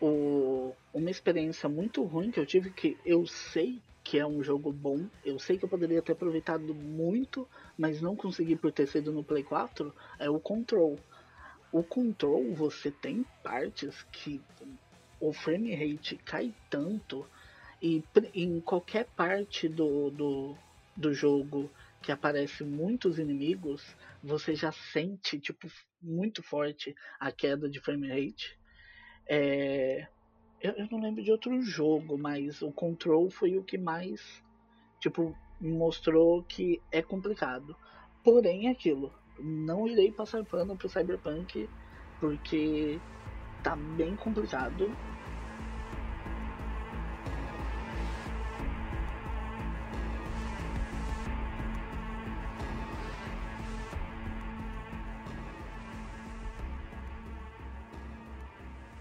o- uma experiência muito ruim que eu tive, que eu sei que é um jogo bom, eu sei que eu poderia ter aproveitado muito, mas não consegui por ter sido no Play 4, é o Control. O Control, você tem partes que o frame rate cai tanto, e em qualquer parte do, do, do jogo que aparece muitos inimigos, você já sente, tipo, muito forte a queda de frame rate. É, eu, eu não lembro de outro jogo, mas o Control foi o que mais, tipo, mostrou que é complicado. Porém, é aquilo, não irei passar pano pro Cyberpunk, porque tá bem complicado.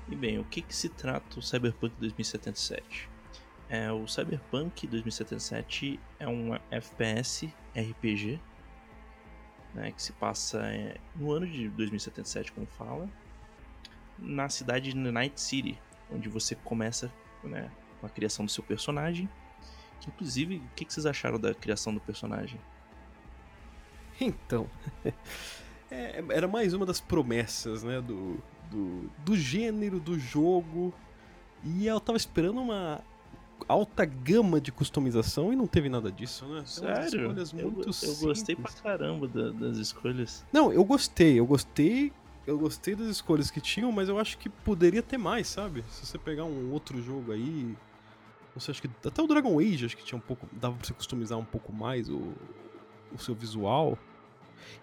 E bem, o que, que se trata o Cyberpunk 2077? É, o Cyberpunk 2077 é um FPS RPG né, que se passa é, no ano de 2077, como fala, na cidade de Night City, onde você começa né, com a criação do seu personagem. Inclusive, o que, vocês acharam da criação do personagem? Então, é, era mais uma das promessas, né, do, do, do gênero, do jogo. E eu tava esperando uma alta gama de customização e não teve nada disso, né? Sério? escolhas Eu, muito eu gostei pra caramba da- das escolhas. Não, eu gostei, eu gostei. Eu gostei das escolhas que tinham, mas eu acho que poderia ter mais, sabe? Se você pegar um outro jogo aí. Não sei, acho que até o Dragon Age acho que tinha um pouco. dava pra você customizar um pouco mais o, o seu visual.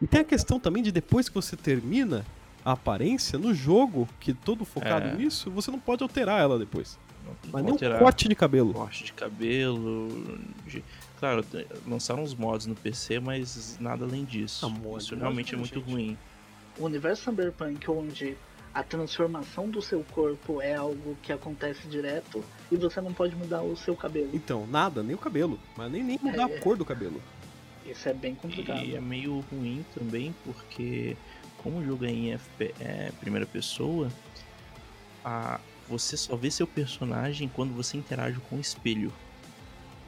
E tem a questão também de depois que você termina a aparência no jogo, que todo focado É. nisso, você não pode alterar ela depois. Não, Mas não nem um alterar corte de cabelo. corte de cabelo. de- Claro, lançaram uns mods no PC, mas nada além disso. Ah, mod, Isso realmente é muito gente. ruim. O universo Cyberpunk, onde a transformação do seu corpo é algo que acontece direto e você não pode mudar o seu cabelo. Então, nada, nem o cabelo. Mas nem, nem mudar É. a cor do cabelo. Isso é bem complicado. E é meio ruim também, porque como o jogo é em FP, é, primeira pessoa, a, você só vê seu personagem quando você interage com o espelho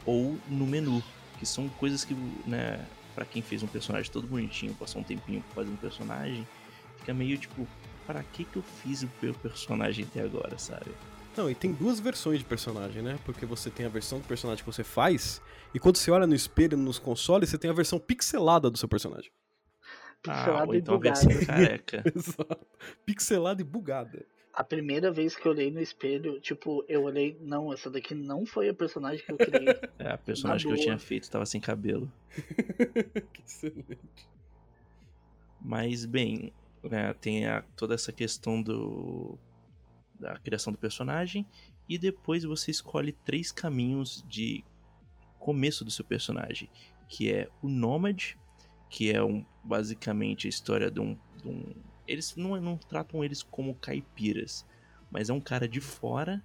ou no menu, que são coisas que, né, para quem fez um personagem todo bonitinho, passou um tempinho fazendo um personagem, fica meio tipo, para que que eu fiz o meu personagem até agora, sabe? Não, e tem duas versões de personagem, né? Porque você tem a versão do personagem que você faz, e quando você olha no espelho nos consoles, você tem a versão pixelada do seu personagem. Ah, Pixelado ou e então a versão careca. Exato. Pixelada e bugada. A primeira vez que eu olhei no espelho, tipo, eu olhei, não, essa daqui não foi a personagem que eu criei. É, a personagem que eu boa. tinha feito tava sem cabelo. que excelente. Mas, bem, né, tem a- toda essa questão do da criação do personagem e depois você escolhe três caminhos de começo do seu personagem, que é o Nômade, que é um, basicamente a história de um, de um- eles não, não tratam eles como caipiras, mas é um cara de fora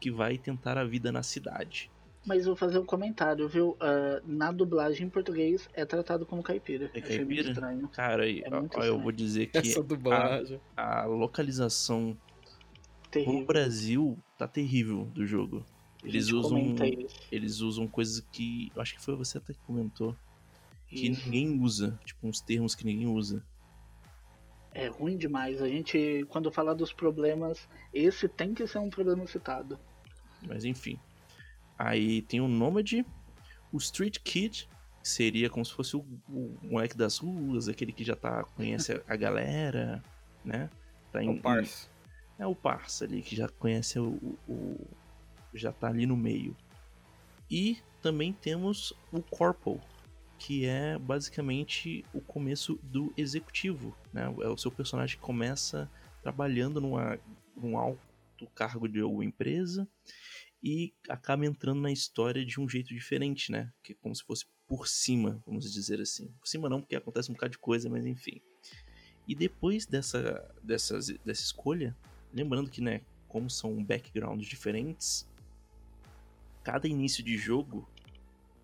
que vai tentar a vida na cidade. Mas vou fazer um comentário, viu? Ah, na dublagem em português é tratado como caipira. É muito caipira? estranho. Cara, É ó, eu vou dizer que Essa dublagem. a localização no Terrível. Brasil tá terrível do jogo. A Eles usam, eles usam coisas que, eu acho que foi você até que comentou, que Isso. ninguém usa, tipo uns termos que ninguém usa. É ruim demais. A gente, quando fala dos problemas, esse tem que ser um problema citado. Mas enfim. Aí tem o Nômade, o Street Kid, que seria como se fosse o, o moleque das ruas, aquele que já tá conhece a, galera, né? Tá É em, o parça. É o parça ali, que já conhece o, o- o- já tá ali no meio. E também temos o Corporal, que é basicamente o começo do executivo, né? É o seu personagem que começa trabalhando numa, num alto cargo de alguma empresa e acaba entrando na história de um jeito diferente, né? Que é como se fosse por cima, vamos dizer assim. Por cima não, porque acontece um bocado de coisa, mas enfim. E depois dessa, dessas, dessa escolha, lembrando que, né, como são backgrounds diferentes, cada início de jogo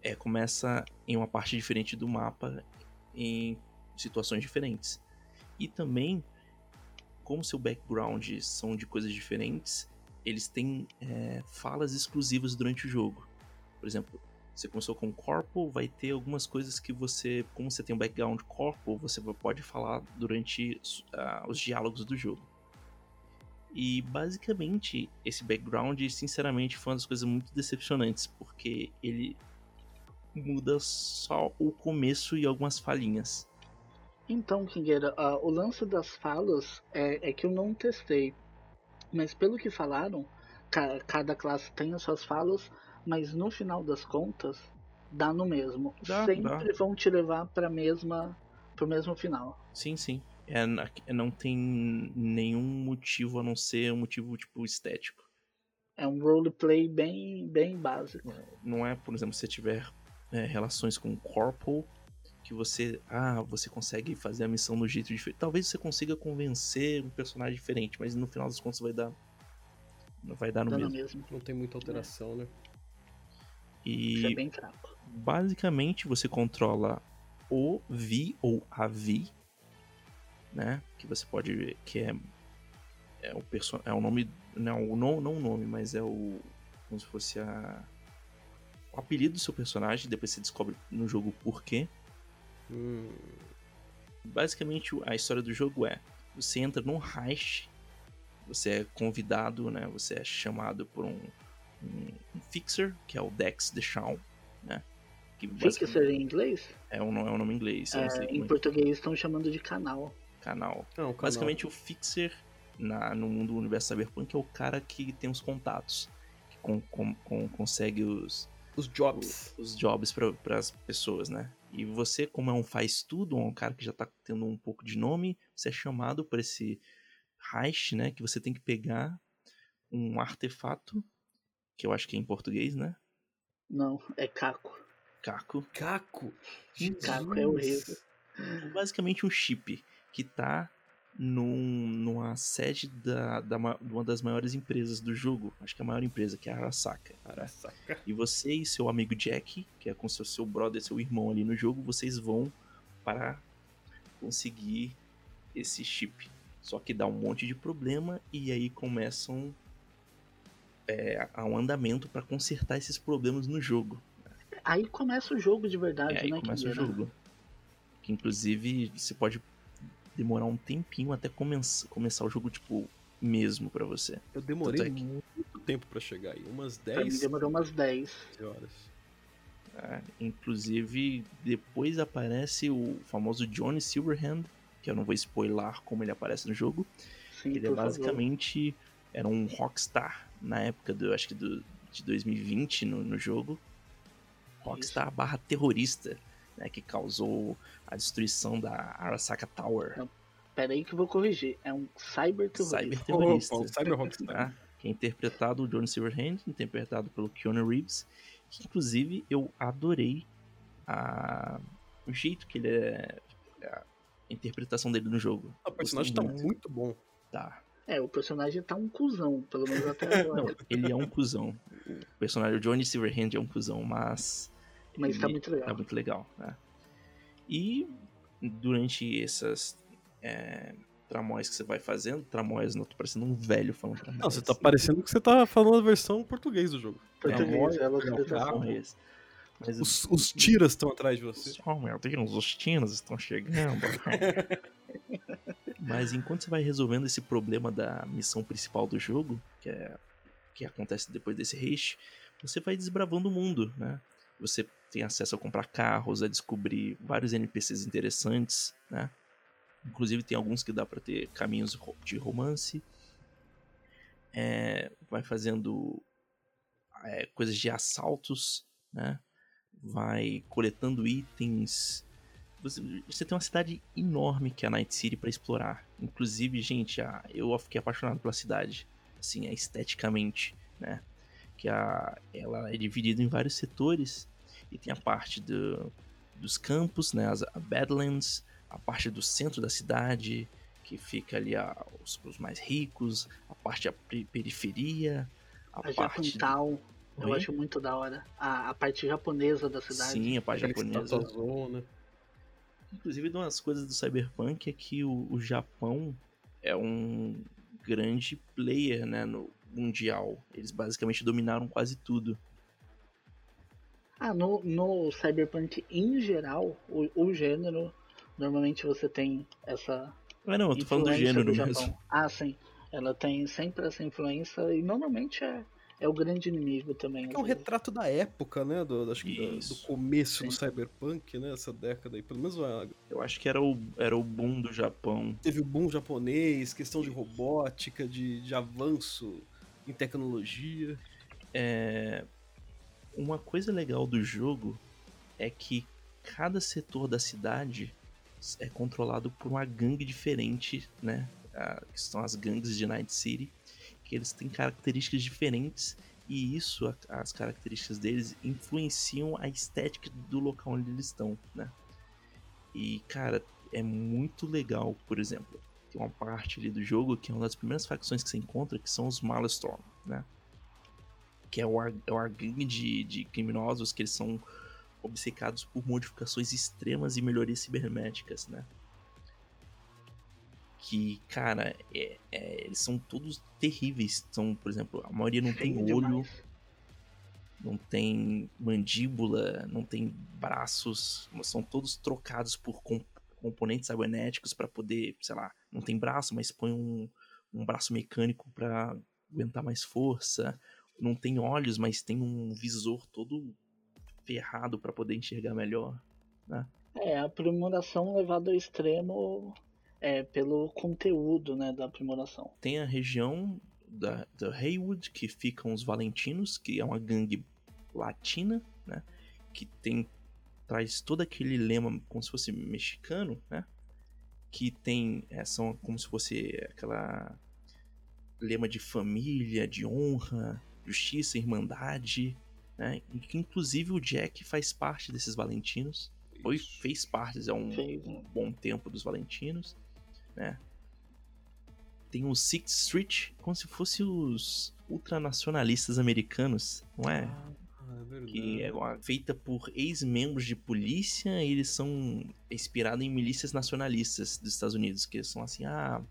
é, começa em uma parte diferente do mapa, em situações diferentes. E também, como seu background são de coisas diferentes, eles têm é, falas exclusivas durante o jogo. Por exemplo, você começou com Corpo, vai ter algumas coisas que você, como você tem um background Corpo, você pode falar durante ah, os diálogos do jogo. E basicamente, esse background, sinceramente, foi uma das coisas muito decepcionantes, porque ele muda só o começo e algumas falhinhas. Então, Kingueira, ah, o lance das falas é, é que eu não testei. Mas pelo que falaram, ca- cada classe tem as suas falas, mas no final das contas, dá no mesmo. Dá, Sempre dá. vão te levar para mesma, pro mesmo final. Sim, sim. É, na- não tem nenhum motivo a não ser um motivo tipo estético. É um roleplay bem, bem básico. Não é, por exemplo, se você tiver é, relações com o Corporal, que você. Ah, você consegue fazer a missão do jeito diferente. Talvez você consiga convencer um personagem diferente, mas no final das contas vai dar. Não vai dar no mesmo. mesmo. Não tem muita alteração, né? Isso é E bem fraco. basicamente você controla o Vi ou a Vi, né? Que você pode ver que é é o perso é o nome não não não o nome, mas é o como se fosse a o apelido do seu personagem. Depois você descobre no jogo o porquê. Hum, Basicamente a história do jogo é você entra num heist, você é convidado, né? Você é chamado por um, um, um fixer que é o Dex DeShawn, né? Que Fixer em inglês? É um, é um nome em inglês, É, em é português estão chamando de canal. canal. não, canal. Basicamente o Fixer na, no mundo do universo Cyberpunk é o cara que tem os contatos, que com, com- com- consegue os, os jobs. os jobs para as pessoas, né? E você, como é um faz tudo, um cara que já tá tendo um pouco de nome, você é chamado por esse heist, né? Que você tem que pegar um artefato, que eu acho que é em português, né? Não, é caco. Caco. Caco. Caco é horrível. basicamente um chip que tá num, numa sede da, da, de uma das maiores empresas do jogo. Acho que é a maior empresa, que é a Arasaka. Arasaka. E você e seu amigo Jack, que é com seu, seu brother, seu irmão ali no jogo, vocês vão para conseguir esse chip. Só que dá um monte de problema e aí começam é, a um andamento para consertar esses problemas no jogo. Aí começa o jogo de É, verdade, aí né, começa o jogo. Que inclusive você pode demorar um tempinho até começar, começar o jogo, tipo, mesmo pra você. Eu demorei Tanto é que- muito tempo pra chegar aí. Umas Pra mim 10 demorou umas 10. horas. tá? Inclusive, depois aparece o famoso Johnny Silverhand, que eu não vou spoiler como ele aparece no jogo. Sim, Ele é por favor. basicamente era um rockstar na época do, acho que do, de 2020 no, no jogo. Rockstar barra terrorista, né, que causou a destruição da Arasaka Tower. Pera aí que eu vou corrigir. É um cyber terrorista. Cyber terrorista. Opa, o Cyber tá? Que é interpretado o Johnny Silverhand, interpretado pelo Keanu Reeves, que inclusive eu adorei a... o jeito que ele é. A interpretação dele no jogo. O personagem tá muito bom. Tá. É, o personagem tá um cuzão, pelo menos até Não, agora. ele é um cuzão. O personagem, o Johnny Silverhand é um cuzão, mas. Mas tá muito legal. Tá muito legal, né? E durante essas é, tramóias que você vai fazendo, tramóias, não tô parecendo um velho falando tramóias. Não, você tá parecendo que você tá falando a versão português do jogo. Português, É, a não, localização. Tramóias. Mas Os, os tiras estão atrás de você. Oh meu Deus, os tinos estão chegando. Mas enquanto você vai resolvendo esse problema da missão principal do jogo, que é que acontece depois desse haste, você vai desbravando o mundo, né? Você tem acesso a comprar carros, a descobrir vários NPCs interessantes, né? Inclusive tem alguns que dá pra ter caminhos de romance. É, vai fazendo é, coisas de assaltos, né? Vai coletando itens. Você, você tem uma cidade enorme que é a Night City pra explorar. Inclusive, gente, a, eu fiquei apaixonado pela cidade. Assim, esteticamente, né? Que a, ela é dividida em vários setores. E tem a parte do, dos campos, né? As a Badlands, a parte do centro da cidade, que fica ali a, os, os mais ricos, a parte da pe- periferia, a, A parte. Japantal, eu Oi? acho muito da hora. A, a parte japonesa da cidade. Sim, a parte Aquele japonesa. Status Zone. Inclusive, uma das coisas do Cyberpunk é que o, o Japão é um grande player né, no mundial. Eles basicamente dominaram quase tudo. Ah, no, no Cyberpunk em geral, o, o gênero, normalmente você tem essa. Mas não, eu tô falando do influência gênero Japão. mesmo. Ah, sim. Ela tem sempre essa influência e normalmente é, é o grande inimigo também. É às um vezes. retrato da época, né? Do, acho que do Isso. começo do Sim. Cyberpunk, né? Essa década aí. Pelo menos ah, Eu acho que era o, era o boom do Japão. teve o boom japonês, questão de robótica, de, de avanço em tecnologia. É, Uma coisa legal do jogo é que cada setor da cidade é controlado por uma gangue diferente, né? Que são as gangues de Night City, que eles têm características diferentes e isso, as características deles, influenciam a estética do local onde eles estão, né? E, cara, é muito legal, por exemplo, tem uma parte ali do jogo que é uma das primeiras facções que você encontra, que são os Maelstrom, né? Que é o, ar, é o ar gangue de, de criminosos que eles são obcecados por modificações extremas e melhorias cibernéticas, né? Que, cara, é- é, eles são todos terríveis. São, por exemplo, a maioria não tem olho, demais. não tem mandíbula, não tem braços, são todos trocados por com- componentes cibernéticos para poder, sei lá, não tem braço, mas põe um, um braço mecânico para aguentar mais força, não tem olhos, mas tem um visor todo ferrado para poder enxergar melhor. É, a aprimoração levada ao extremo é pelo conteúdo né, da aprimoração. Tem a região da, da Haywood, que ficam os Valentinos, que é uma gangue latina, né? Que tem traz todo aquele lema como se fosse mexicano, né? Que tem é, são como se fosse aquela lema de família, de honra, justiça, irmandade, né? E que inclusive o Jack faz parte desses Valentinos. Foi, fez parte há um Fez, né? bom tempo dos Valentinos, né? Tem o Sixth Street, como se fosse os ultranacionalistas americanos, não é? Ah, é que é uma- feita por ex-membros de polícia e eles são inspirados em milícias nacionalistas dos Estados Unidos, que são assim, ah,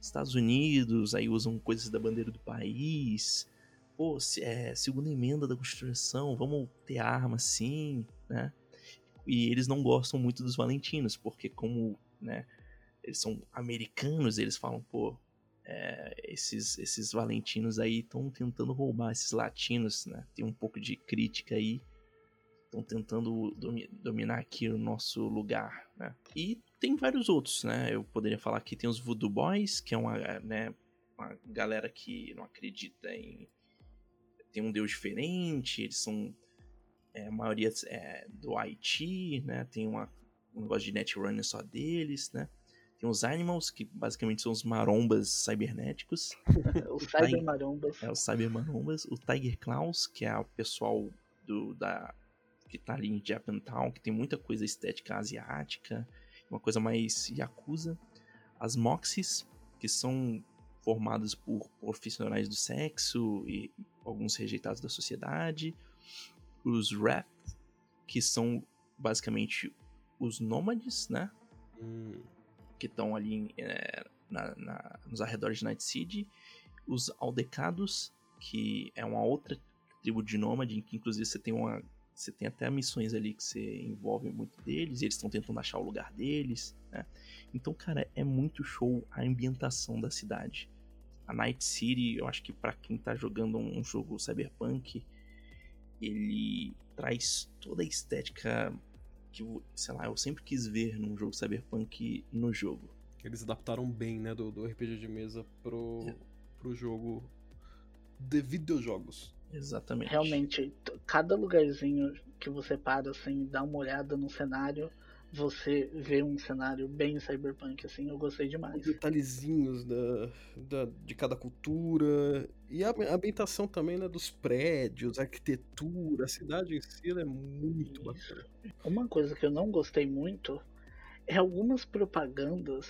Estados Unidos, aí usam coisas da bandeira do país, pô, se- é, segunda emenda da Constituição, vamos ter arma sim, né? E eles não gostam muito dos valentinos, porque como, né, eles são americanos, eles falam, pô, é, esses, esses valentinos aí estão tentando roubar esses latinos, né? Tem um pouco de crítica aí. Estão tentando domi- dominar aqui o nosso lugar, né? E tem vários outros, né? Eu poderia falar que tem os Voodoo Boys, que é uma, né, uma galera que não acredita em tem um deus diferente, eles são é, a maioria é, do Haiti, né? Tem uma, um negócio de netrunner só deles, né? Tem os Animals, que basicamente são os marombas cibernéticos. Os cybermarombas. É, os Cyber Marombas. O Tiger Claws, que é o pessoal do, da, que tá ali em Japantown, que tem muita coisa estética asiática, uma coisa mais Yakuza. As Moxies, que são formadas por profissionais do sexo e alguns rejeitados da sociedade. Os Wrath, que são basicamente os nômades, né? Hum, que estão ali é, na- na- nos arredores de Night City, os Aldecados, que é uma outra tribo de nômade, que inclusive você tem uma você tem até missões ali que você envolve muito deles, e eles estão tentando achar o lugar deles, né? Então, cara, é muito show a ambientação da cidade. A Night City, eu acho que pra quem tá jogando um jogo cyberpunk, ele traz toda a estética que, eu- sei lá, eu sempre quis ver num jogo cyberpunk no jogo. eles adaptaram bem, né, do, do RPG de mesa pro, É. pro jogo de videojogos. Exatamente. Realmente, cada lugarzinho que você para assim, dá uma olhada no cenário, você vê um cenário bem cyberpunk, assim, eu gostei Os demais. detalhezinhos da, da- de cada cultura. E a a ambientação também, né, dos prédios, a arquitetura, a cidade em si é muito bacana. Uma coisa que eu não gostei muito é algumas propagandas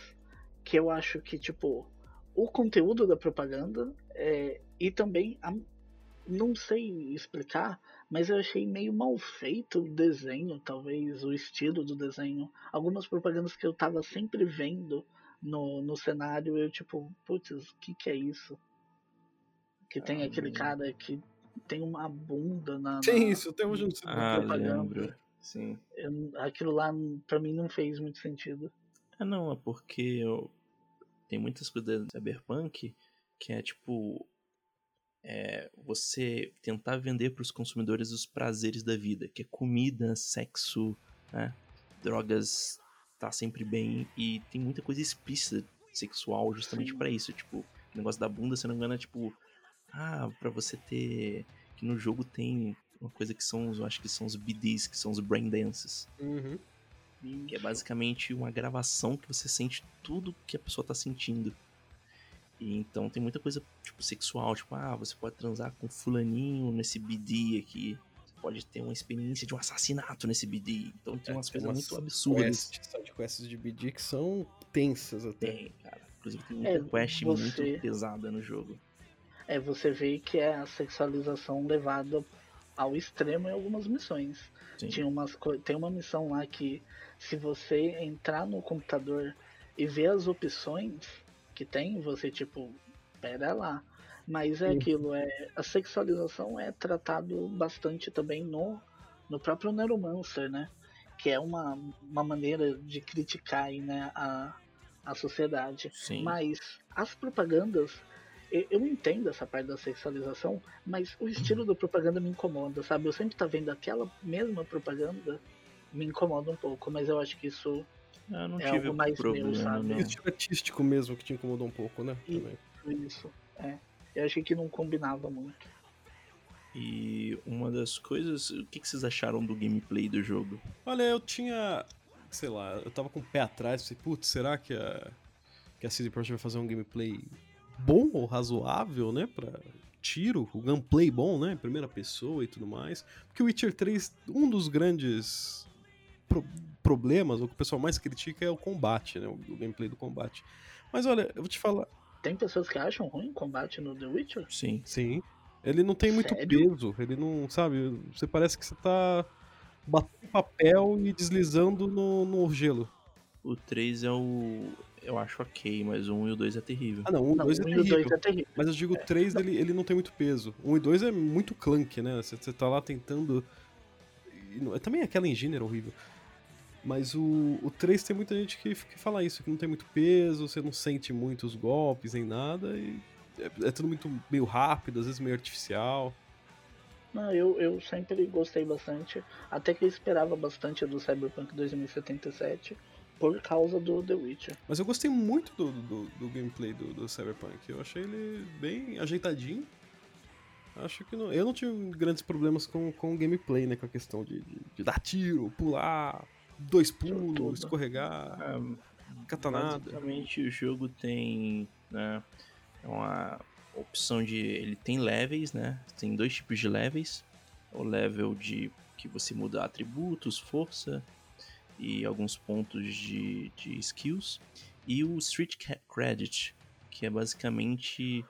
que eu acho que, tipo, o conteúdo da propaganda é, e também, a- não sei explicar, mas eu achei meio mal feito o desenho, talvez, o estilo do desenho. Algumas propagandas que eu tava sempre vendo no, no cenário, eu tipo, putz, o que que é isso? Que tem Ah, aquele cara que tem uma bunda na... Tem na- isso, eu não sei. Ah, propaganda. lembro. Sim. eu- aquilo lá pra mim não fez muito sentido. Ah, não, é porque eu- tem muitas coisas do Cyberpunk que é tipo. É, você tentar vender para os consumidores os prazeres da vida, que é comida, sexo, né? drogas, tá sempre bem. E tem muita coisa explícita sexual justamente pra isso. Tipo, o negócio da bunda, se não me engano, é tipo. Ah, pra você ter. Que no jogo tem uma coisa que são, os- eu acho que são os BDs, que são os brain dances. Uhum. Que é basicamente uma gravação que você sente tudo que a pessoa tá sentindo. E então tem muita coisa, tipo, sexual, tipo, ah, você pode transar com fulaninho nesse BD aqui. Você pode ter uma experiência de um assassinato nesse BD. Então tem É, umas tem coisas umas muito absurdas. Quests, sidequests de BD que são tensas até. Tem, cara. Inclusive tem muita É, quest você- muito pesada no jogo. É, você vê que é a sexualização levada ao extremo em algumas missões. Sim. Tinha umas, co- tem uma missão lá que se você entrar no computador e ver as opções que tem, você tipo, pera lá. Mas é Uhum. aquilo, é, a sexualização é tratado bastante também no, no próprio Neuromancer, né? Que é uma, uma maneira de criticar aí, né, a, a sociedade. Sim. Mas as propagandas, eu, eu entendo essa parte da sexualização, mas o estilo da propaganda me incomoda, sabe? Eu sempre tá vendo aquela mesma propaganda, me incomoda um pouco, mas eu acho que isso Eu não é tive algo mais meu, problema, sabe? não. E o estilo artístico mesmo que te incomodou um pouco, né? E- Também. isso. É. Eu achei que não combinava muito. E uma das coisas. O que que vocês acharam do gameplay do jogo? Olha, eu tinha. Sei lá, eu tava com o pé atrás, pensei, putz, será que a, que a CD Projekt vai fazer um gameplay bom ou razoável, né? Pra tiro, o gameplay bom, né? em Primeira pessoa e tudo mais. Porque o Witcher 3, um dos grandes problemas, o que o pessoal mais critica é o combate, né? O, o gameplay do combate. Mas olha, eu vou te falar, Tem pessoas que acham ruim o combate no The Witcher? Sim. sim, ele não tem muito Sério? peso, ele não, sabe, você parece que você tá batendo papel e deslizando no, no gelo. O 3 é o. Eu acho ok, mas o 1 e o 2 é terrível. Ah, não, um, Não, dois é o 1 e o 2 terrível. é terrível. Mas eu digo, o 3 ele, ele não tem muito peso. Um e dois é muito clunk, né? Você, você tá lá tentando. não- Também aquela engine era horrível. Mas o, o 3 tem muita gente que, que fala isso, que não tem muito peso, você não sente muitos golpes nem nada. E é, é tudo muito meio rápido, às vezes meio artificial. Não, eu, eu sempre gostei bastante. Até que eu esperava bastante do Cyberpunk 2077. por causa do The Witcher. Mas eu gostei muito do, do, do gameplay do, do Cyberpunk. Eu achei ele bem ajeitadinho. Acho que não, eu não tive grandes problemas com, com o gameplay, né? Com a questão de, de, de dar tiro, pular, dois pulos, escorregar, Ah, catanada. Basicamente o jogo tem né, uma opção de. Ele tem levels, né? Tem dois tipos de levels. O level de que você muda atributos, força e alguns pontos de, de skills. E o Street Credit, que é basicamente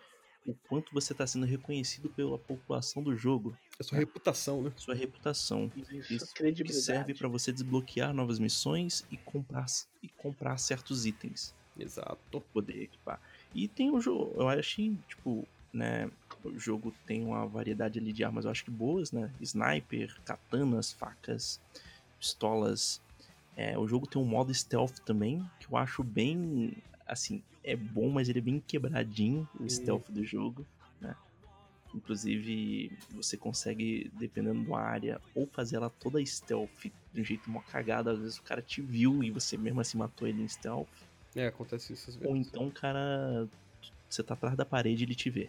o quanto você está sendo reconhecido pela população do jogo, É sua reputação, né? sua reputação. Isso, Isso que serve para você desbloquear novas missões e comprar, e comprar certos itens Exato. poder equipar. E tem o jogo, eu achei, tipo, né, o jogo tem uma variedade ali de armas, eu acho que boas, né? Sniper, katanas, facas, pistolas. É, o jogo tem um modo stealth também, que eu acho bem, assim, é bom, mas ele é bem quebradinho, o stealth do jogo, né? Inclusive, você consegue, dependendo da área, ou fazer ela toda stealth, de um jeito mó cagado, às vezes o cara te viu e você mesmo assim matou ele em stealth. É, acontece isso às vezes. Ou então o cara. Você tá atrás da parede e ele te vê.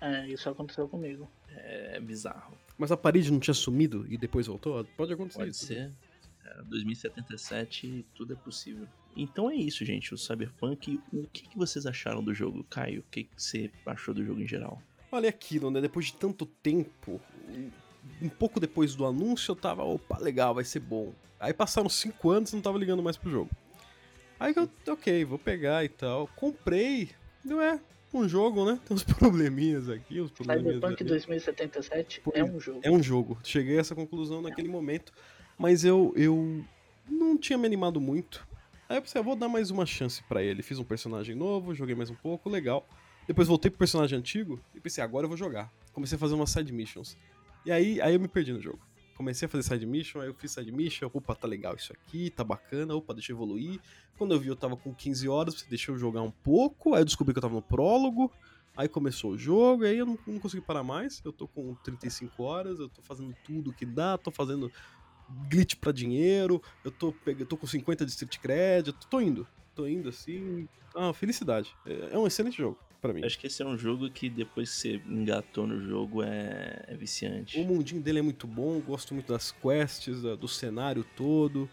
É, isso aconteceu comigo. É bizarro. Mas a parede não tinha sumido e depois voltou? Pode acontecer Pode isso. ser. É, 2077, tudo é possível. Então é isso, gente. O Cyberpunk. O que, que vocês acharam do jogo, Caio? O que, que você achou do jogo em geral? Olha é aquilo, né? Depois de tanto tempo, um- pouco depois do anúncio, eu tava, opa, legal, vai ser bom. Aí passaram cinco anos e não tava ligando mais pro jogo. Aí eu, ok, vou pegar e tal. Comprei. Não é um jogo, né? Tem uns probleminhas aqui, uns probleminhas Cyberpunk ali. 2077 é um jogo. É um jogo. Cheguei a essa conclusão naquele momento. Mas eu, eu não tinha me animado muito. Aí eu pensei, ah, vou dar mais uma chance pra ele. Fiz um personagem novo, joguei mais um pouco, legal. Depois voltei pro personagem antigo e pensei, agora eu vou jogar. Comecei a fazer umas side missions. E aí, aí eu me perdi no jogo. Comecei a fazer side mission, aí eu fiz side mission, opa, tá legal isso aqui, tá bacana, opa, deixa eu evoluir. Quando eu vi, eu tava com 15 horas, deixa eu jogar um pouco, aí eu descobri que eu tava no prólogo, aí começou o jogo, aí eu não, não consegui parar mais, eu tô com 35 horas, eu tô fazendo tudo que dá, tô fazendo glitch pra dinheiro, eu tô, eu tô com 50 de street cred, tô indo, tô indo assim, ah, felicidade. É é um excelente jogo pra mim. Acho que esse é um jogo que depois que você engatou no jogo é, é viciante. O mundinho dele é muito bom, gosto muito das quests, da- do cenário todo,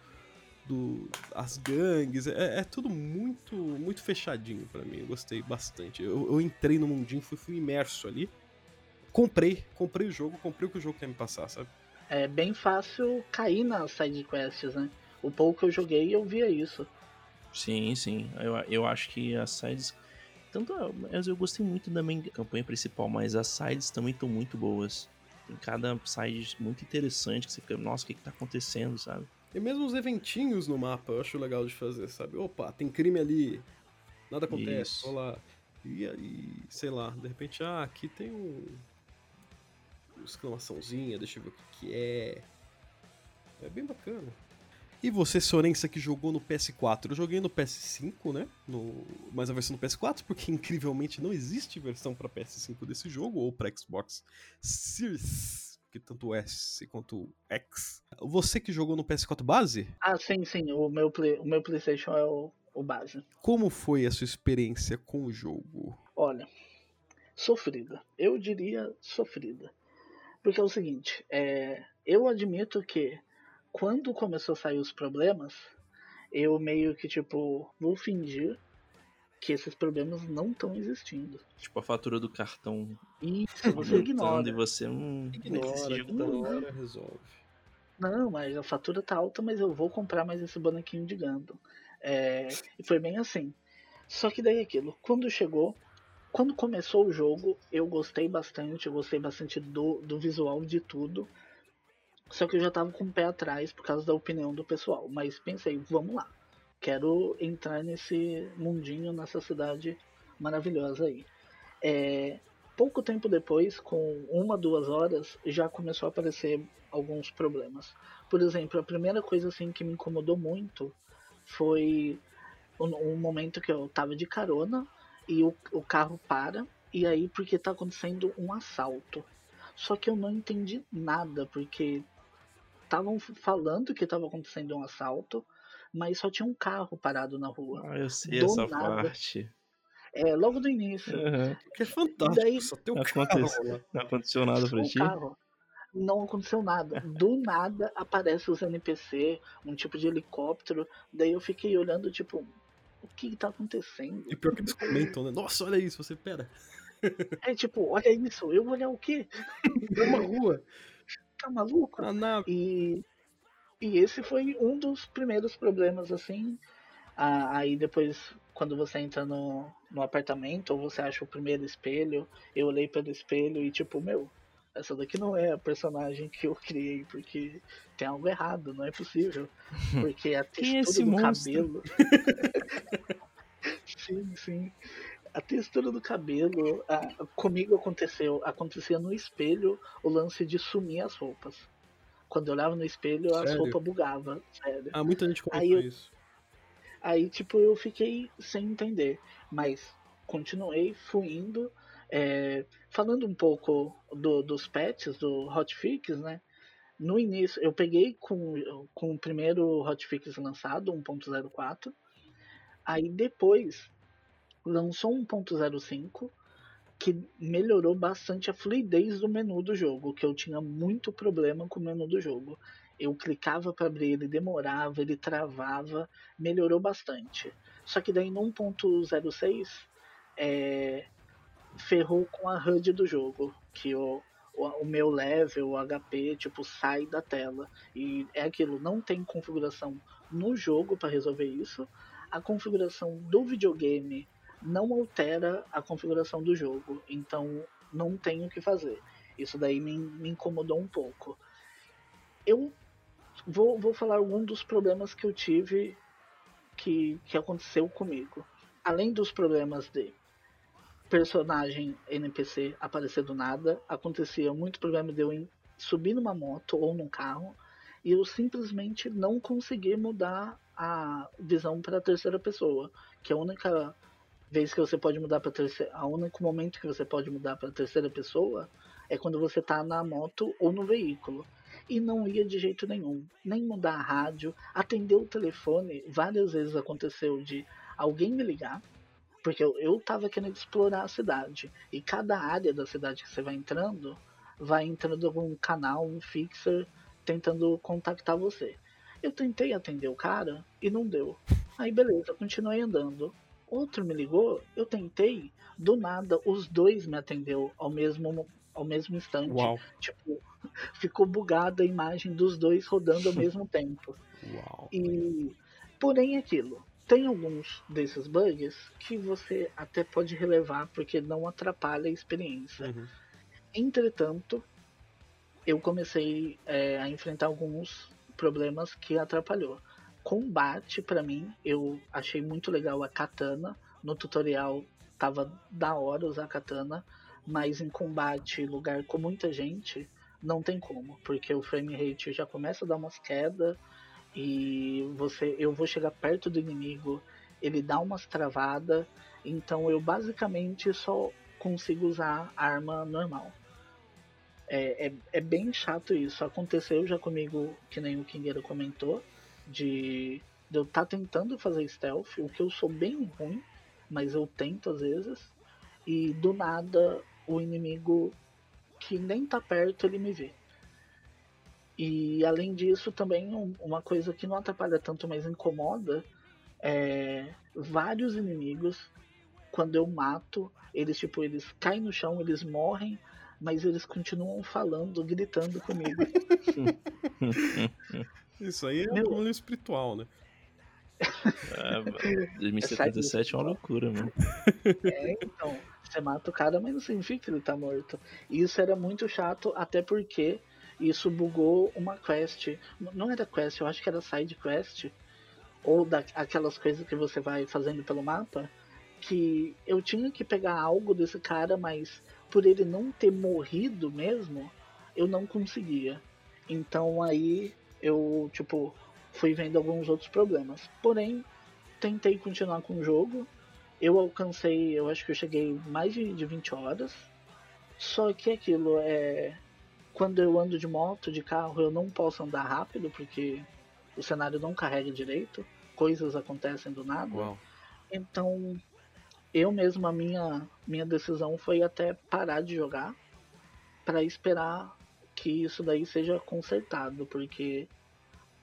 do, as gangues, é, é tudo muito muito fechadinho pra mim, eu gostei bastante. Eu, eu entrei no mundinho, fui, fui imerso ali, comprei, comprei o jogo, comprei o que o jogo quer me passar, sabe? É bem fácil cair nas sidequests, né? O pouco que eu joguei eu via isso. Sim, sim. Eu, eu acho que as sides. Tanto a- mas eu gostei muito da main campanha principal, mas as sides também estão muito boas. Tem cada side muito interessante que você fica, nossa, o que, que tá acontecendo, sabe? E mesmo os eventinhos no mapa eu acho legal de fazer, sabe? Opa, tem crime ali, nada acontece, Isso. vou lá. E aí, sei lá, de repente, ah, aqui tem um. Exclamaçãozinha, deixa eu ver o que, que é. É bem bacana. E você, Sorensa, que jogou no PS4? Eu joguei no PS5, né? No... Mas a versão do PS4, porque incrivelmente não existe versão pra PS5 desse jogo, ou pra Xbox Series, que tanto o S quanto o X. Você que jogou no PS4 base, Ah, sim, sim. O meu, play, o meu PlayStation é o, o base. como foi a sua experiência com o jogo? Olha, sofrida. Eu diria sofrida. Porque é o seguinte, é, eu admito que quando começou a sair os problemas, eu meio que tipo, vou fingir que esses problemas não estão existindo. Tipo a fatura do cartão Isso, você ignora. e você. Hum, esse jogo tá Ignora, resolve. Não, mas a fatura tá alta, mas eu vou comprar mais esse bonequinho de Gundam. É, e foi bem assim. Só que daí aquilo, quando chegou, quando começou o jogo, eu gostei bastante, eu gostei bastante do, do visual de tudo. Só que eu já tava com o pé atrás por causa da opinião do pessoal. Mas pensei, vamos lá. Quero entrar nesse mundinho, nessa cidade maravilhosa aí. É, pouco tempo depois, com uma, duas horas, já começou a aparecer alguns problemas. Por exemplo, a primeira coisa assim que me incomodou muito foi um, um momento que eu tava de carona e o, o carro para, e aí porque tá acontecendo um assalto. Só que eu não entendi nada, porque estavam falando que estava acontecendo um assalto, mas só tinha um carro parado na rua. Ah, eu sei Do essa nada. parte. É, logo do início. Aham. Que é fantástico, Daí- só tem um Acontece. carro lá. Não aconteceu nada pra um ti? carro. Não aconteceu nada. Do nada aparece os NPC, um tipo de helicóptero. Daí eu fiquei olhando, tipo, o que, tá acontecendo? E pior que eles comentam, né? Nossa, olha isso, você pera. É tipo, olha isso, eu vou olhar o quê? É uma rua, Tá maluco? a nave. E, e esse foi um dos primeiros problemas, assim. Ah, aí depois, quando você entra no, no apartamento, ou você acha o primeiro espelho, eu olhei pelo espelho e tipo, meu, essa daqui não é a personagem que eu criei, porque tem algo errado, não é possível. Porque a é textura esse do monstro? cabelo. sim, sim. A textura do cabelo, ah, comigo aconteceu, acontecia no espelho o lance de sumir as roupas. Quando eu olhava no espelho, as Sério? roupas bugavam, sério. Ah, muita gente comentou Aí eu- isso. Aí, tipo, eu fiquei sem entender. Mas continuei fluindo. É, falando um pouco do- dos patches, do hotfix, né? No início, eu peguei com, com o primeiro hotfix lançado, 1.04. Aí depois lançou 1.05 que melhorou bastante a fluidez do menu do jogo, que eu tinha muito problema com o menu do jogo. Eu clicava para abrir, ele demorava, ele travava, melhorou bastante. Só que daí no 1.06 é, ferrou com a HUD do jogo, que o, o, o meu level, o HP, tipo, sai da tela. E é aquilo, não tem configuração no jogo para resolver isso. A configuração do videogame não altera a configuração do jogo, então não tem o que fazer. Isso daí me, me incomodou um pouco. Eu vou, vou falar algum dos problemas que eu tive que, que aconteceu comigo. Além dos problemas de personagem NPC aparecer do nada, acontecia muito problema de eu subir numa moto ou num carro e eu simplesmente não conseguir mudar a visão para a terceira pessoa, que é a única vez que você pode mudar para terceira, a único momento que você pode mudar para terceira pessoa é quando você tá na moto ou no veículo. E não ia de jeito nenhum, nem mudar a rádio, atender o telefone, várias vezes aconteceu de alguém me ligar, porque eu, eu tava querendo explorar a cidade. E cada área da cidade que você vai entrando, vai entrando algum canal, um fixer, tentando contactar você. Eu tentei atender o cara e não deu. Aí beleza, continuei andando. Outro me ligou, eu tentei, do nada os dois me atendeu ao mesmo, ao mesmo instante. Uau, Tipo, ficou bugada a imagem dos dois rodando ao mesmo tempo. uau. E porém é aquilo, tem alguns desses bugs que você até pode relevar porque não atrapalha a experiência. Uhum. Entretanto, eu comecei é, a enfrentar alguns problemas que atrapalhou. Combate pra mim, eu achei muito legal a katana. No tutorial tava da hora usar a katana, mas em combate, lugar com muita gente, não tem como, porque o frame rate já começa a dar umas quedas e você, eu vou chegar perto do inimigo, ele dá umas travadas, então eu basicamente só consigo usar arma normal. É, é, é bem chato isso. Aconteceu já comigo, que nem o Kingueiro comentou, de, de eu estar tentando fazer stealth, o que eu sou bem ruim, mas eu tento às vezes, e do nada o inimigo que nem tá perto ele me vê. E além disso, também um- uma coisa que não atrapalha tanto, mas incomoda, é vários inimigos, quando eu mato, eles tipo, eles caem no chão, eles morrem, mas eles continuam falando, gritando comigo. Isso aí é Meu- um espiritual, né? Ah, mano, 2077 é uma loucura, mano. É, então, você mata o cara, mas não significa que ele tá morto. E isso era muito chato, até porque isso bugou uma quest. Não era quest, eu acho que era side quest. Ou aquelas coisas que você vai fazendo pelo mapa. Que eu tinha que pegar algo desse cara, mas por ele não ter morrido mesmo, eu não conseguia. Então aí eu, tipo, fui vendo alguns outros problemas. Porém, tentei continuar com o jogo. Eu alcancei, eu acho que eu cheguei mais de, de 20 horas. Só que aquilo é. Quando eu ando de moto, de carro, eu não posso andar rápido porque o cenário não carrega direito. coisas acontecem do nada. Uau. Então, eu mesmo, a minha, minha decisão foi até parar de jogar para esperar que isso daí seja consertado, porque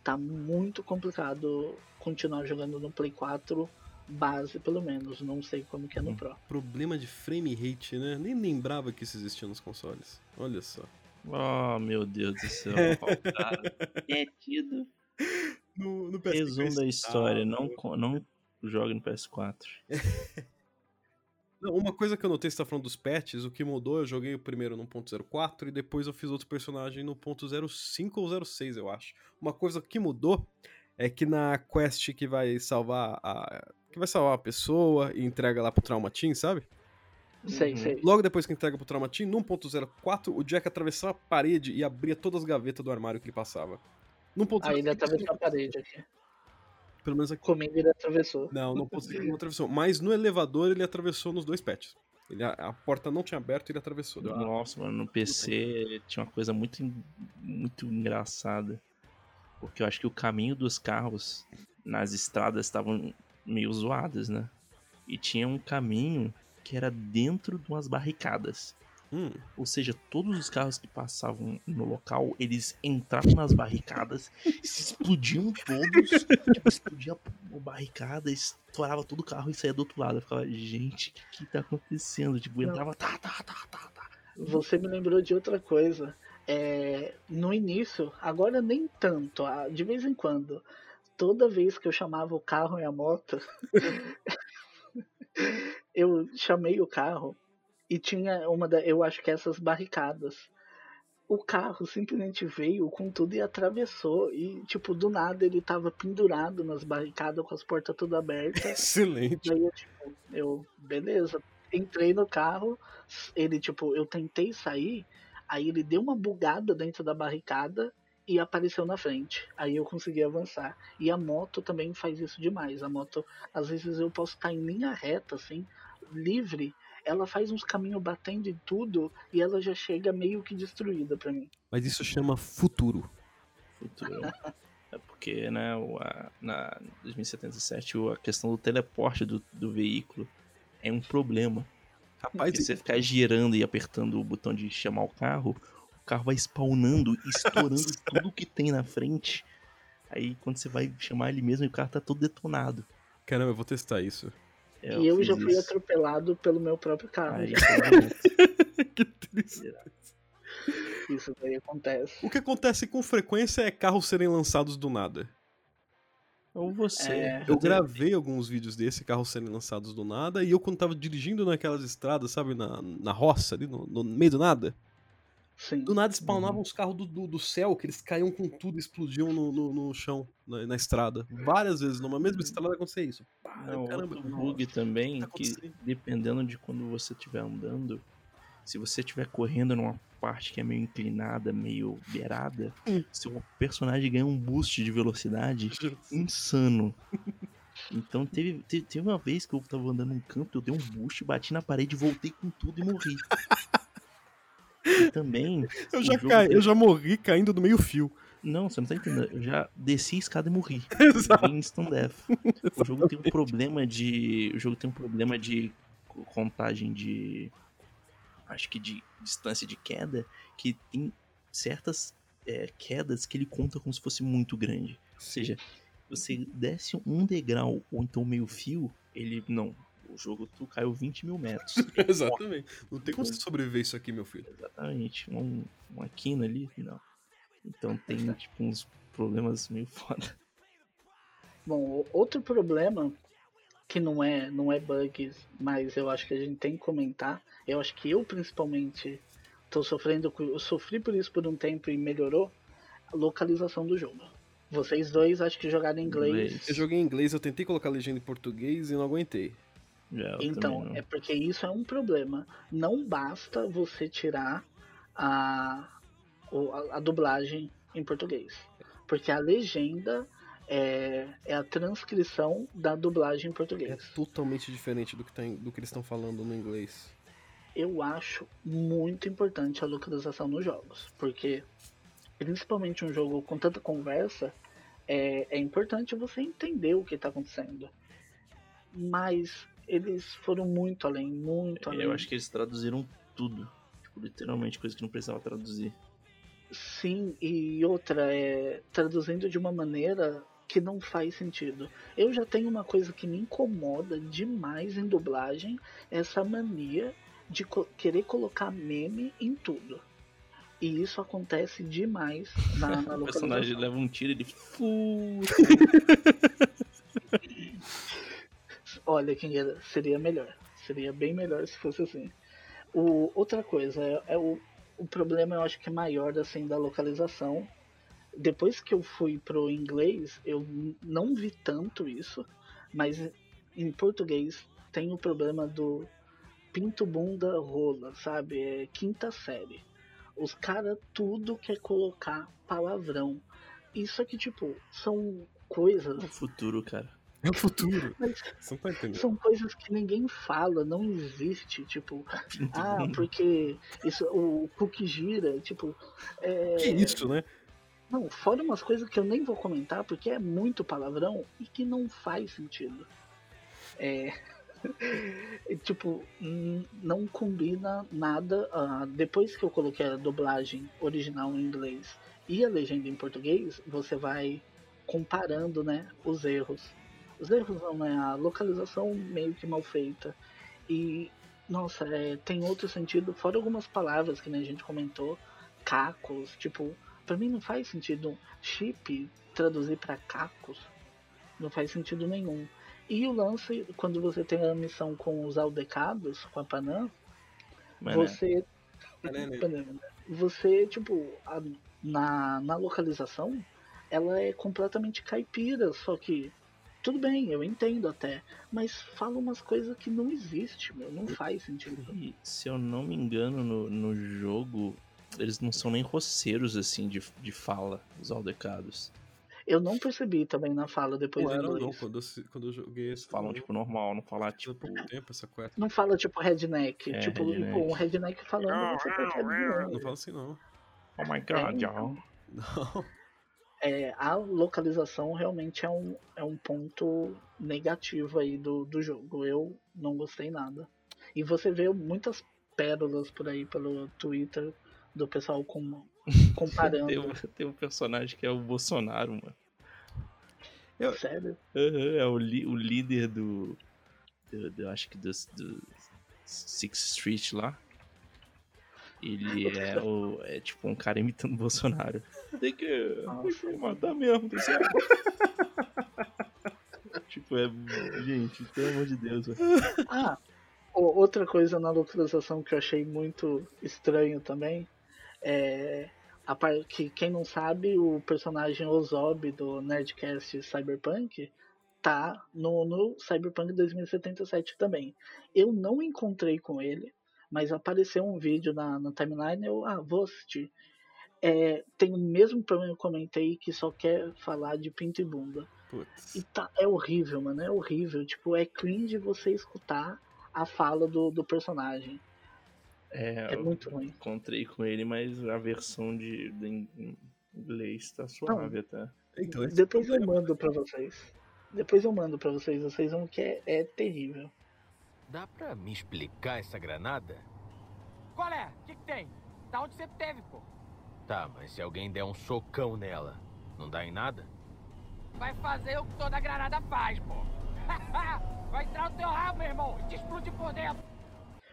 tá muito complicado continuar jogando no Play 4 base, pelo menos. Não sei como que é no Pro. Problema de frame rate, né? Nem lembrava que isso existia nos consoles. Olha só. Oh, meu Deus do céu. É tido. No, no Resumo da história, não, não jogue no PS4. Não, uma coisa que eu notei, você tá falando dos patches, o que mudou, eu joguei o primeiro no 1.04 e depois eu fiz outro personagem no 1.05 ou 06, eu acho. Uma coisa que mudou é que na quest que vai salvar a. que vai salvar a pessoa e entrega lá pro Trauma Team, sabe? Sei, Uhum. sei. Logo depois que entrega pro Trauma Team, no 1.04, o Jack atravessava a parede e abria todas as gavetas do armário que ele passava. No 1.05, Aí ele atravessou a parede aqui. pelo menos aqui. Comigo ele atravessou. Não, no 1.05 não atravessou. Mas no elevador ele atravessou nos dois patches. Ele, a, a porta não tinha aberto e ele atravessou. Nossa, mano, no PC tinha uma coisa muito, muito engraçada. Porque eu acho que o caminho dos carros nas estradas estavam meio zoados, né? E tinha um caminho que era dentro de umas barricadas. Hum, Ou seja, todos os carros que passavam no local, eles entravam nas barricadas, se explodiam todos, tipo, explodia a barricada, estourava todo o carro e saía do outro lado. Eu ficava, gente, o que, que tá acontecendo? Tipo, Não. entrava, tá, tá, tá, tá, tá. Você me lembrou de outra coisa. É, no início, agora nem tanto, ah, de vez em quando, toda vez que eu chamava o carro e a moto, eu chamei o carro e tinha uma da, eu acho que essas barricadas. O carro simplesmente veio com tudo e atravessou e tipo do nada ele tava pendurado nas barricadas com as portas tudo abertas. excelente. Daí eu, tipo, eu, beleza. Entrei no carro, ele, tipo, eu tentei sair, aí ele deu uma bugada dentro da barricada e apareceu na frente. Aí eu consegui avançar. E a moto também faz isso demais. A moto, às vezes eu posso estar em linha reta, assim, livre. Ela faz uns caminhos batendo em tudo e ela já chega meio que destruída pra mim. Mas isso chama futuro. futuro. É porque, né, o- a- na 2077 o- a questão do teleporte do, do veículo é um problema. Rapaz, Porque você ficar girando e apertando o botão de chamar o carro, o carro vai spawnando e estourando tudo que tem na frente. Aí quando você vai chamar ele mesmo, o carro tá todo detonado. caramba, eu vou testar isso. É, e eu já fui isso. atropelado pelo meu próprio carro. Tá que triste. Isso daí acontece. O que acontece com frequência é carros serem lançados do nada. Ou você. É. Eu gravei alguns vídeos desse, carros serem lançados do nada, e eu quando tava dirigindo naquelas estradas, sabe, na, na roça ali, no, no meio do nada, Sim. do nada spawnavam os carros do, do, do céu, que eles caíam com tudo e explodiam no, no, no chão, na, na estrada. Várias vezes, numa mesma estrada acontecia isso. Pá, Não, caramba, outro bug também, tá que dependendo de quando você estiver andando, se você estiver correndo numa parte que é meio inclinada, meio beirada, Hum. seu personagem ganha um boost de velocidade insano. Então teve, teve, teve uma vez que eu tava andando num campo, eu dei um boost, bati na parede, voltei com tudo e morri. Também. Eu já, caí, eu já morri caindo do meio fio. Não, você não tá entendendo. Eu já desci a escada e morri. Exato. Em instant death. O jogo tem um problema de. O jogo tem um problema de co- contagem de. Acho que de distância de queda. Que tem certas é, quedas que ele conta como se fosse muito grande. Ou seja, você desce um degrau ou então meio fio, ele. Não. O jogo tu caiu 20 mil metros. Exatamente. Não tem como você sobreviver isso aqui, meu filho. Exatamente. Um, uma quina ali, não. Então tem tipo uns problemas meio foda. Bom, outro problema que não é não é bugs, mas eu acho que a gente tem que comentar. Eu acho que eu principalmente tô sofrendo, eu sofri por isso por um tempo e melhorou a localização do jogo. Vocês dois acho que jogaram em inglês. Inglês. Eu joguei em inglês, eu tentei colocar legenda em português e não aguentei. Eu Então, é porque isso é um problema. Não basta você tirar a, a, a dublagem em português. Porque a legenda é, é a transcrição da dublagem em É português. totalmente diferente do que, tá do que eles estão falando no inglês. Eu acho muito importante a localização nos jogos. Porque, principalmente um jogo com tanta conversa, é, é importante você entender o que está acontecendo. Mas eles foram muito além, muito além. Eu acho que eles traduziram tudo. Tipo, literalmente, coisa que não precisava traduzir. Sim, e outra é traduzindo de uma maneira que não faz sentido. Eu já tenho uma coisa que me incomoda demais em dublagem, essa mania de co querer colocar meme em tudo. E isso acontece demais na, na O personagem leva um tiro e ele. Olha, quem era, seria melhor. Seria bem melhor se fosse assim. O, outra coisa, é, é o, o problema eu acho que é maior assim, da localização. Depois que eu fui pro inglês, eu não vi tanto isso, mas em português tem o problema do pinto bunda rola, sabe? É quinta série. Os caras tudo quer colocar palavrão. Isso aqui, tipo, são coisas O futuro, cara. É o futuro. Você não tá entendendo. são coisas que ninguém fala, não existe, tipo, ah, porque isso, o cookie gira, tipo, é, Que isso, né? não, fora umas coisas que eu nem vou comentar porque é muito palavrão e que não faz sentido. É, tipo, não combina nada. ah, depois que eu coloquei a dublagem original em inglês e a legenda em português, você vai comparando, né, os erros. Os erros não, né, a localização meio que mal feita. E, nossa, é, tem outro sentido, fora algumas palavras que nem a gente comentou, cacos, tipo, Pra mim não faz sentido chip traduzir pra cacos. Não faz sentido nenhum. E o lance, quando você tem a missão com os aldecados, com a Panam, Mas, né, você. Banana. Banana. Você, tipo, a- na, na localização, ela é completamente caipira, só que. Tudo bem, eu entendo até. Mas fala umas coisas que não existe, meu. Não faz sentido. E, se eu não me engano, no, no jogo, eles não são nem roceiros, assim, de, de fala, os aldecados. Eu não percebi também na fala depois Não do era não, quando eu, quando eu joguei Eles esse. falam, não, tipo, normal, não falar, tipo... pouco tempo essa quest. Não fala tipo redneck. É, tipo, redneck. um redneck falando. percebe de Não longe. fala assim não. Oh my god, É, y'all. Não. É, a localização realmente é um, é um ponto negativo aí do, do jogo. Eu não gostei nada. E você vê muitas pérolas por aí pelo Twitter do pessoal com, comparando. Tem, um- tem um personagem que é o Bolsonaro, mano. Sério? Aham, é o, li- o líder do, do, do- Acho que do, do Sixth Street lá. Ele é o. É tipo um cara imitando o Bolsonaro. Tem que. Tem que matar mesmo, tá certo? tipo, é. Gente, pelo amor de Deus, velho. Ah, outra coisa na localização que eu achei muito estranho também é a par- que quem não sabe, o personagem Ozob do Nerdcast Cyberpunk tá no, no Cyberpunk 2077 também. Eu não encontrei com ele, mas apareceu um vídeo na, na timeline, eu ah, vou assistir. É, tem o mesmo problema que eu comentei, que só quer falar de pinto e bunda. Putz. E tá, é horrível, mano, é horrível. Tipo, é cringe você escutar a fala do, do personagem. É, É muito ruim. encontrei com ele, mas a versão de, de inglês tá suave até. Então, Depois eu mando pra vocês. Depois eu mando pra vocês, vocês vão que é, é terrível. Dá pra me explicar essa granada? Qual é? O que, que tem? Da onde você teve, pô? Tá, mas se alguém der um socão nela, não dá em nada? Vai fazer o que toda granada faz, pô. Vai entrar no teu rabo, meu irmão, e te explodir por dentro.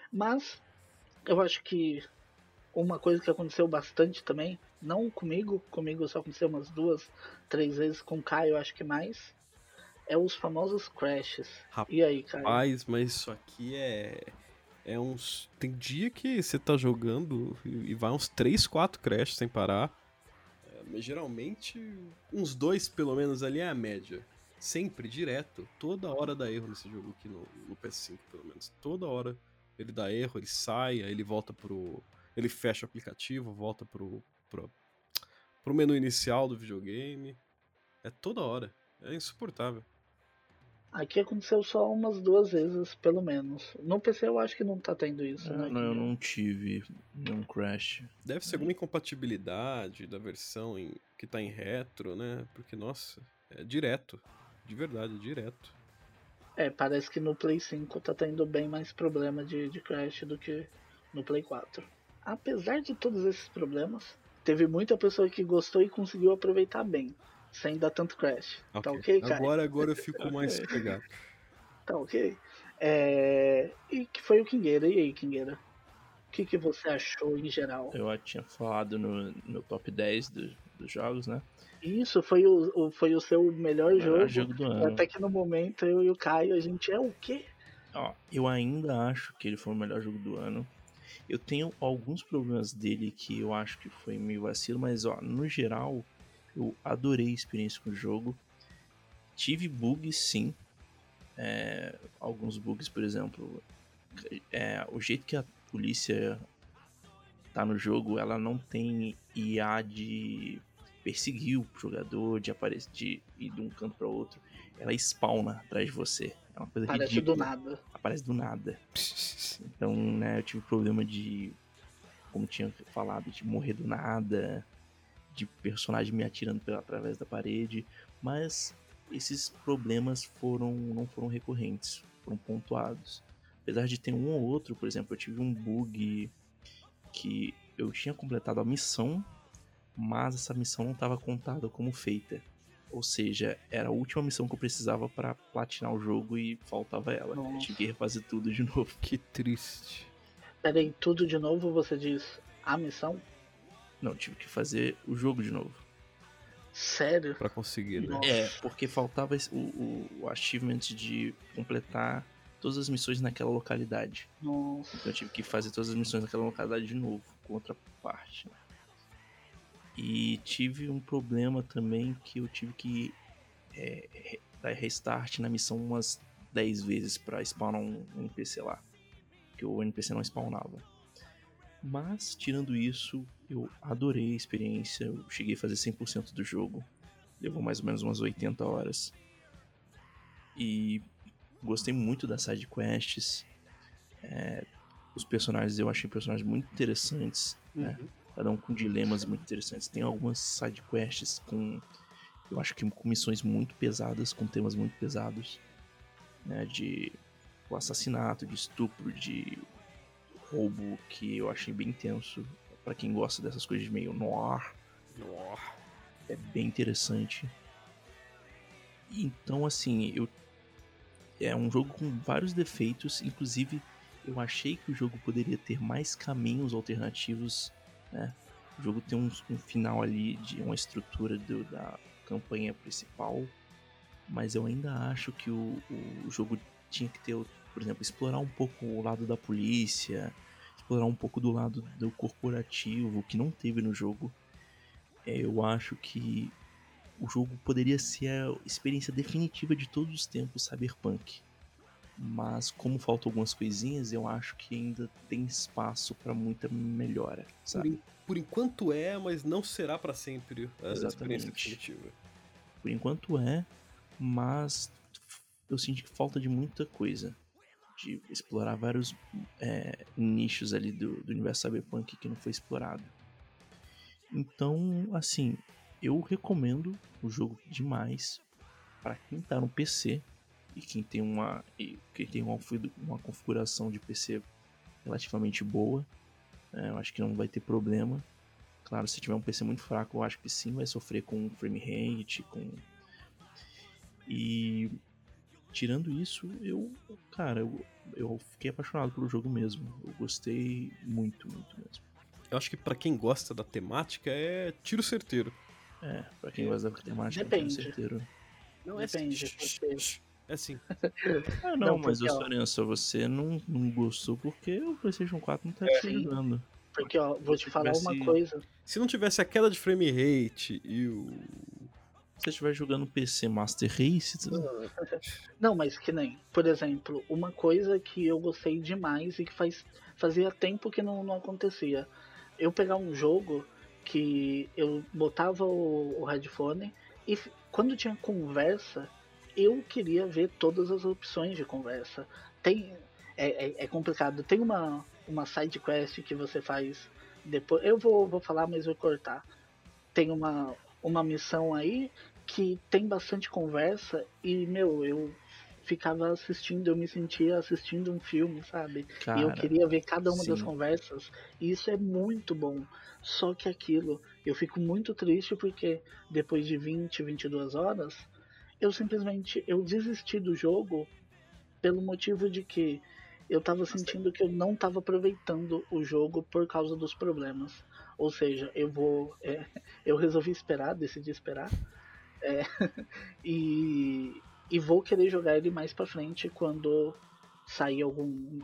Mas eu acho que uma coisa que aconteceu bastante também, não comigo, comigo só aconteceu umas duas, três vezes, com o Caio acho que mais, é os famosos crashes. E aí, Caio? Rapaz, mas isso aqui é. É uns. Tem dia que você tá jogando e vai uns 3, 4 crashes sem parar. É, mas geralmente, uns dois pelo menos ali é a média. Sempre, direto. Toda hora dá erro nesse jogo aqui no, no PS5, pelo menos. Toda hora ele dá erro, ele sai, aí ele volta pro. Ele fecha o aplicativo, volta pro. pro, pro menu inicial do videogame. É toda hora. É insuportável. Aqui aconteceu só umas duas vezes, pelo menos. No PC eu acho que não tá tendo isso, É, né? não, eu não tive nenhum crash. Deve ser alguma incompatibilidade da versão em- que tá em retro, né? Porque, nossa, é direto. De verdade, direto. É, parece que no Play 5 tá tendo bem mais problema de, de crash do que no Play 4. Apesar de todos esses problemas, teve muita pessoa que gostou e conseguiu aproveitar bem, sem dar tanto crash. Tá ok, cara? Agora, agora eu fico mais pegado. Tá ok? É... E que foi o Kingueira. E aí, Kingueira? O que, que você achou em geral? Eu tinha falado no meu top 10 do- dos jogos, né? Isso foi o, o- foi o seu melhor, Melhor jogo. jogo do ano. Até que no momento eu e o Caio, a gente é o quê? Ó, eu ainda acho que ele foi o melhor jogo do ano. Eu tenho alguns problemas dele que eu acho que foi meio vacilo, mas ó, no geral, eu adorei a experiência com o jogo. Tive bugs sim. É, alguns bugs, por exemplo, é, o jeito que a polícia tá no jogo, ela não tem IA de perseguir o jogador, de aparecer, de ir de um canto para outro. Ela spawna atrás de você. É uma coisa Parece ridícula do nada. aparece do nada. Então, né, eu tive problema de, como tinha falado, de morrer do nada, de personagem me atirando pela, através da parede, mas esses problemas foram não foram recorrentes, foram pontuados. Apesar de ter um ou outro, por exemplo, eu tive um bug que eu tinha completado a missão, mas essa missão não estava contada como feita. Ou seja, era a última missão que eu precisava para platinar o jogo e faltava ela. Eu tive que refazer tudo de novo. Que triste. Peraí, tudo de novo você diz a missão? Não, tive que fazer o jogo de novo. Sério? Pra conseguir, né? É, porque faltava o, o, o achievement de completar todas as missões naquela localidade. Nossa. Então eu tive que fazer todas as missões naquela localidade de novo, com outra parte. né? E tive um problema também que eu tive que é, dar restart na missão umas 10 vezes pra spawnar um, um NPC lá. Que o NPC não spawnava. Mas, tirando isso, eu adorei a experiência. Eu cheguei a fazer 100% do jogo. Levou mais ou menos umas 80 horas. E gostei muito das side quests. É, os personagens eu achei personagens muito interessantes, né? Cada um com dilemas muito interessantes. Tem algumas side quests com eu acho que com missões muito pesadas, com temas muito pesados, né, de o assassinato, de estupro, de roubo que eu achei bem tenso Pra quem gosta dessas coisas de meio noir. É bem interessante. Então, assim, eu é um jogo com vários defeitos, inclusive eu achei que o jogo poderia ter mais caminhos alternativos, né? O jogo tem um, um final ali de uma estrutura do- da campanha principal, mas eu ainda acho que o, o jogo tinha que ter, por exemplo, explorar um pouco o lado da polícia, explorar um pouco do lado do corporativo, que não teve no jogo. É, eu acho que o jogo poderia ser a experiência definitiva de todos os tempos cyberpunk. Mas como faltam algumas coisinhas, eu acho que ainda tem espaço para muita melhora, Por, sabe? en- por enquanto é, mas não será pra sempre a experiência Exatamente. definitiva. Por enquanto é, mas eu sinto que falta de muita coisa. De explorar vários é, nichos ali do, do universo cyberpunk que não foi explorado. Então, assim, eu recomendo o jogo demais para quem tá no PC e quem tem uma quem tem uma, uma configuração de PC relativamente boa. né, eu acho que não vai ter problema. Claro, se tiver um PC muito fraco, eu acho que sim vai sofrer com frame rate, com e tirando isso, eu, cara, eu, eu fiquei apaixonado pelo jogo mesmo. Eu gostei muito, muito mesmo. Eu acho que pra quem gosta da temática é tiro certeiro. É, pra quem gosta da temática, Depende. com certeza. Não Depende, porque- É assim. Ah, não, Não, mas ó- Sorença, você não, não gostou porque o PlayStation 4 não tá É, te sim. jogando. Porque, ó, vou te falar uma tivesse- coisa. Se não tivesse a queda de frame rate e o. Se você estiver jogando PC Master Race, tu- Não, mas que nem, por exemplo, uma coisa que eu gostei demais e que faz, fazia tempo que não, não acontecia. Eu pegar um jogo que eu botava o, o headphone e quando tinha conversa, eu queria ver todas as opções de conversa. Tem é, é, é complicado. Tem uma uma side quest que você faz depois. Eu vou, vou falar, mas vou cortar. Tem uma uma missão aí que tem bastante conversa e meu, eu ficava assistindo, eu me sentia assistindo um filme, sabe? Cara, e eu queria ver cada uma das sim. conversas. E isso é muito bom. Só que aquilo, eu fico muito triste porque depois de 20, 22 horas, eu simplesmente eu desisti do jogo pelo motivo de que eu tava sentindo que eu não tava aproveitando o jogo por causa dos problemas. Ou seja, eu vou. é, eu resolvi esperar, decidi esperar. É, e, e vou querer jogar ele mais pra frente quando sair algum,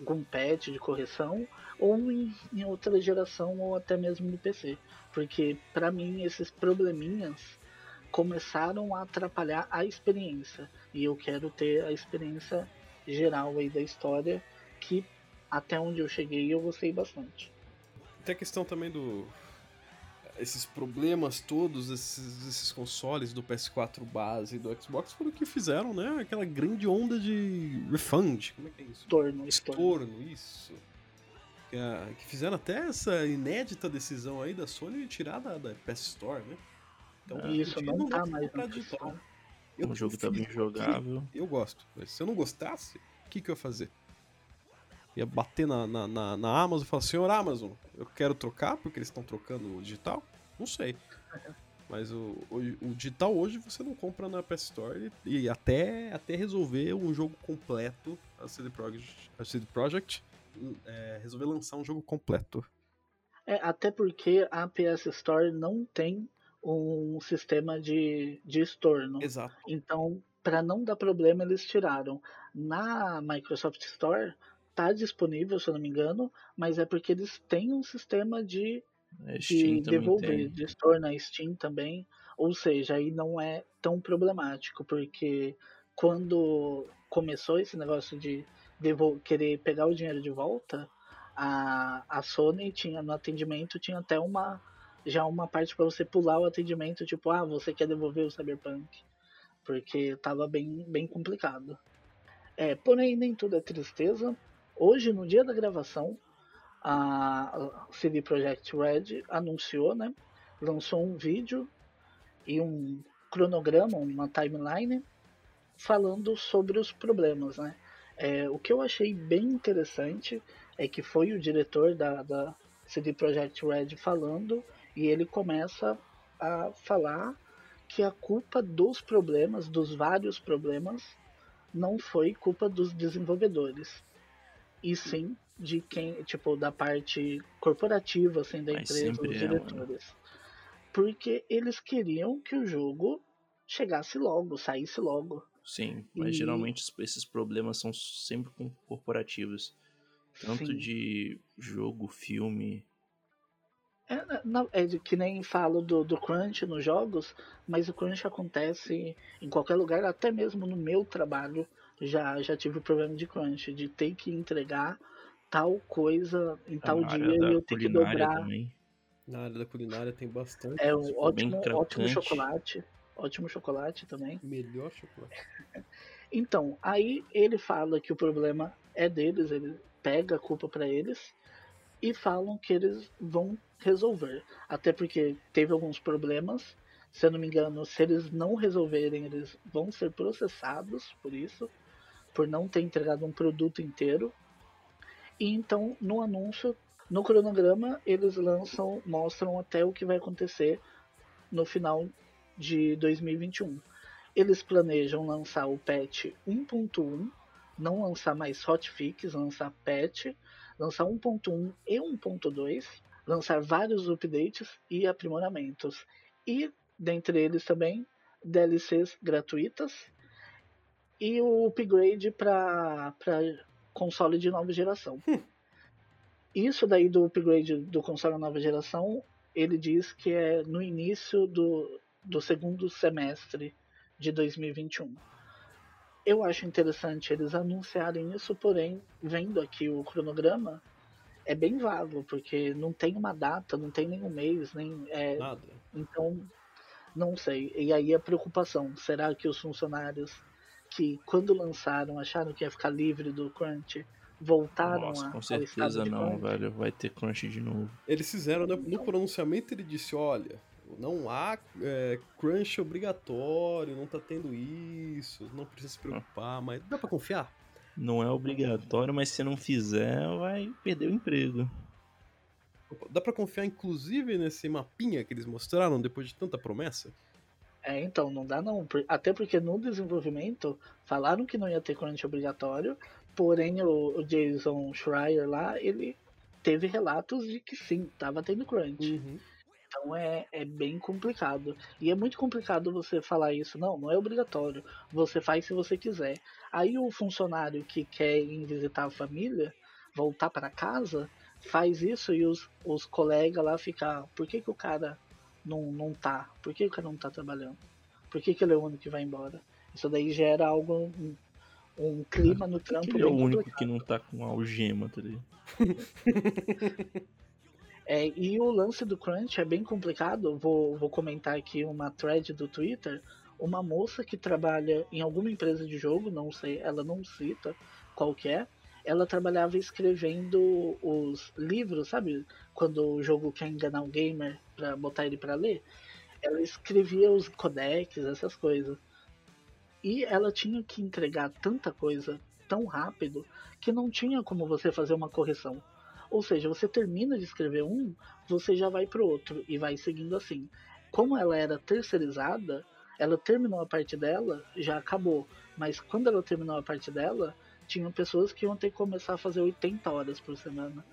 algum patch de correção ou em, em outra geração ou até mesmo no PC. Porque pra mim esses probleminhas começaram a atrapalhar a experiência. E eu quero ter a experiência geral aí da história que até onde eu cheguei eu gostei bastante. Tem a questão também do. Esses problemas todos, esses, esses consoles do PS4 base e do Xbox foram o que fizeram, né? Aquela grande onda de refund. Como é que é isso? Torno, estorno. Estorno, isso. Que, a- que fizeram até essa inédita decisão aí da Sony de tirar da, da PS Store, né? Então, E isso não dia tá dá pra mais na digital. Eu- o jogo tá bem jogável. Eu gosto. Mas se eu não gostasse, o que, que eu ia fazer? Ia bater na, na, na, na Amazon e falar, senhor Amazon, eu quero trocar porque eles estão trocando o digital? Não sei. Mas o, o, o digital hoje você não compra na PS Store e, e até, até resolver um jogo completo, a CD Projekt, a CD Projekt é, resolver lançar um jogo completo. É, até porque a PS Store não tem um sistema de, de estorno. Exato. Então, para não dar problema, eles tiraram. Na Microsoft Store tá disponível, se eu não me engano, mas é porque eles têm um sistema de, É, de devolver, tem. de estorno na Steam também. Ou seja, aí não é tão problemático, porque quando começou esse negócio de devol- querer pegar o dinheiro de volta, a, a Sony tinha no atendimento tinha até uma já uma parte para você pular o atendimento, tipo, ah, você quer devolver o Cyberpunk? Porque tava bem bem complicado. É, porém nem tudo é tristeza. Hoje, no dia da gravação, a CD Projekt Red anunciou, né? Lançou um vídeo e um cronograma, uma timeline falando sobre os problemas, né? É, o que eu achei bem interessante é que foi o diretor da, da CD Projekt Red falando e ele começa a falar que a culpa dos problemas, dos vários problemas, não foi culpa dos desenvolvedores, e sim de quem, tipo, da parte corporativa, assim, da Mas empresa, sempre os é, diretores. Porque eles queriam que o jogo chegasse logo, saísse logo. Sim, mas E- geralmente es- esses problemas são sempre com corporativos. Tanto Sim. de jogo, filme. É, na- na- é de que nem falo do, do crunch nos jogos, mas o crunch acontece em qualquer lugar, até mesmo no meu trabalho já, já tive problema de crunch, de ter que entregar tal coisa em tal na área dia e eu ter que dobrar. também. Na área da culinária tem bastante. É um bem ótimo, ótimo chocolate. Ótimo chocolate também. Melhor chocolate. Então, aí ele fala que o problema é deles, ele pega a culpa pra eles e falam que eles vão resolver. Até porque teve alguns problemas. Se eu não me engano, se eles não resolverem, eles vão ser processados por isso, por não ter entregado um produto inteiro. E então, no anúncio, no cronograma, eles lançam, mostram até o que vai acontecer no final de 2021. Eles planejam lançar o patch 1.1, não lançar mais hotfix, lançar patch, lançar 1.1 e 1.2, lançar vários updates e aprimoramentos. E, dentre eles também, DLCs gratuitas e o upgrade para console de nova geração. Isso daí do upgrade do console nova geração, ele diz que é no início do, do segundo semestre de 2021. Eu acho interessante eles anunciarem isso, porém, vendo aqui o cronograma, é bem vago, porque não tem uma data, não tem nenhum mês, nem é, Nada. então Não sei. E aí a preocupação, será que os funcionários que quando lançaram acharam que ia ficar livre do crunch voltaram Nossa, a, com certeza não, crunch? velho. Vai ter crunch de novo. Eles fizeram, né? No pronunciamento ele disse, olha, não há é, crunch obrigatório, não tá tendo isso, não precisa se preocupar, mas dá pra confiar? Não é obrigatório, mas se não fizer, vai perder o emprego. Dá pra confiar, inclusive, nesse mapinha que eles mostraram depois de tanta promessa? É, então, não dá não. Até porque no desenvolvimento falaram que não ia ter crunch obrigatório, porém o, o Jason Schreier lá, ele teve relatos de que sim, tava tendo crunch. Uhum. Então é, é bem complicado. E é muito complicado você falar isso. Não, não é obrigatório. Você faz se você quiser. Aí o funcionário que quer ir visitar a família, voltar para casa, faz isso e os, os colegas lá ficam. Por que, que o cara não, não tá? Por que o cara não tá trabalhando? Por que, que ele é o único que vai embora? Isso daí gera algo. Um, um clima no trampo Ele é o único complicado. que não tá com algema, tá ligado? É, e o lance do Crunch é bem complicado. Vou, vou comentar aqui uma thread do Twitter. Uma moça que trabalha em alguma empresa de jogo, não sei, ela não cita qual que é. Ela trabalhava escrevendo os livros, sabe? Quando o jogo quer enganar o gamer pra botar ele pra ler. Ela escrevia os codecs, essas coisas. E ela tinha que entregar tanta coisa tão rápido que não tinha como você fazer uma correção. Ou seja, você termina de escrever um, você já vai pro outro e vai seguindo assim. Como ela era terceirizada, ela terminou a parte dela, já acabou. Mas quando ela terminou a parte dela, tinham pessoas que iam ter que começar a fazer 80 horas por semana.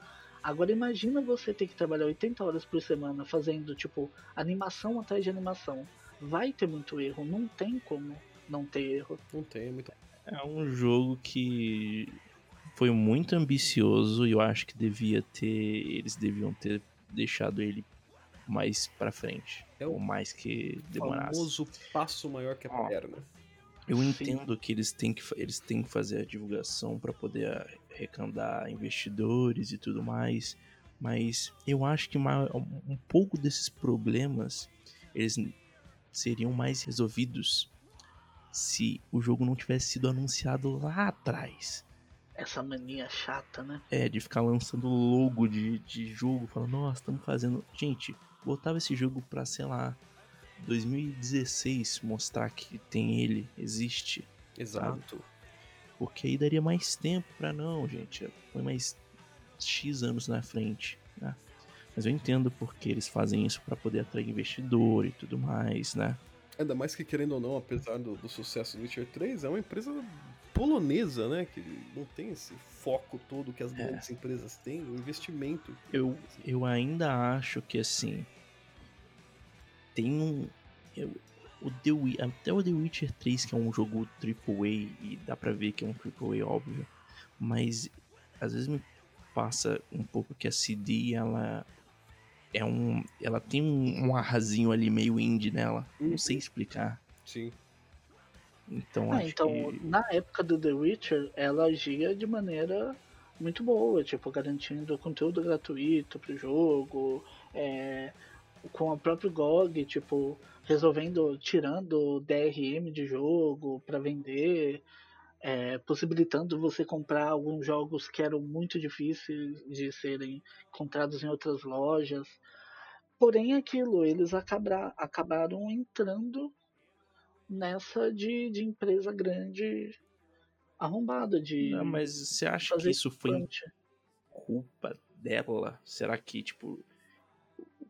Agora imagina você ter que trabalhar 80 horas por semana fazendo tipo animação atrás de animação. Vai ter muito erro, não tem como não ter erro. Não tem, é muito. É um jogo que foi muito ambicioso e eu acho que devia ter. Eles deviam ter deixado ele mais pra frente. É o ou mais que demorasse. famoso passo maior que a Ó. perna. Eu Sim. entendo que eles têm que, eles têm que fazer a divulgação para poder arrecadar investidores e tudo mais, mas eu acho que um pouco desses problemas eles seriam mais resolvidos se o jogo não tivesse sido anunciado lá atrás. Essa mania chata, né? É, de ficar lançando logo de, de jogo, falando, nossa, estamos fazendo. Gente, botava esse jogo pra, sei lá, 2016 mostrar que tem ele, existe. Exato. Porque aí daria mais tempo pra não, gente. Põe mais X anos na frente, né? Mas eu entendo porque eles fazem isso pra poder atrair investidor e tudo mais, né? Ainda mais que, querendo ou não, apesar do, do sucesso do Witcher 3, é uma empresa polonesa, né? Que não tem esse foco todo que as É. grandes empresas têm, o investimento. Eu, eu ainda acho que assim. Tem um. eu- o The, até o The Witcher 3, que é um jogo AAA, e dá pra ver que é um AAA, óbvio. Mas às vezes me passa um pouco que a CD, ela. É um. Ela tem um, um arrasinho ali meio indie nela. Não sei explicar. Sim. Então Ah, acho então, que. na época do The Witcher, ela agia de maneira muito boa, tipo, garantindo conteúdo gratuito pro jogo, é, com a própria GOG, tipo, resolvendo, tirando DRM de jogo para vender, é, possibilitando você comprar alguns jogos que eram muito difíceis de serem encontrados em outras lojas. Porém, aquilo, eles acabra, acabaram entrando nessa de, de empresa grande arrombada, de Não, mas você acha que isso foi crunch. culpa dela? Será que, tipo, o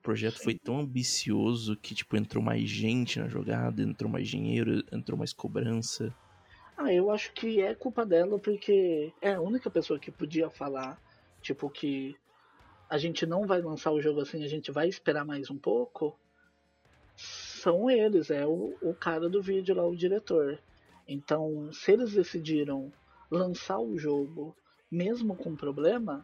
projeto foi tão ambicioso que, tipo, entrou mais gente na jogada, entrou mais dinheiro, entrou mais cobrança? Ah, eu acho que é culpa dela porque é a única pessoa que podia falar, tipo, que a gente não vai lançar o jogo assim, a gente vai esperar mais um pouco. São eles, é o, o cara do vídeo lá, o diretor. Então, se eles decidiram lançar o jogo mesmo com problema,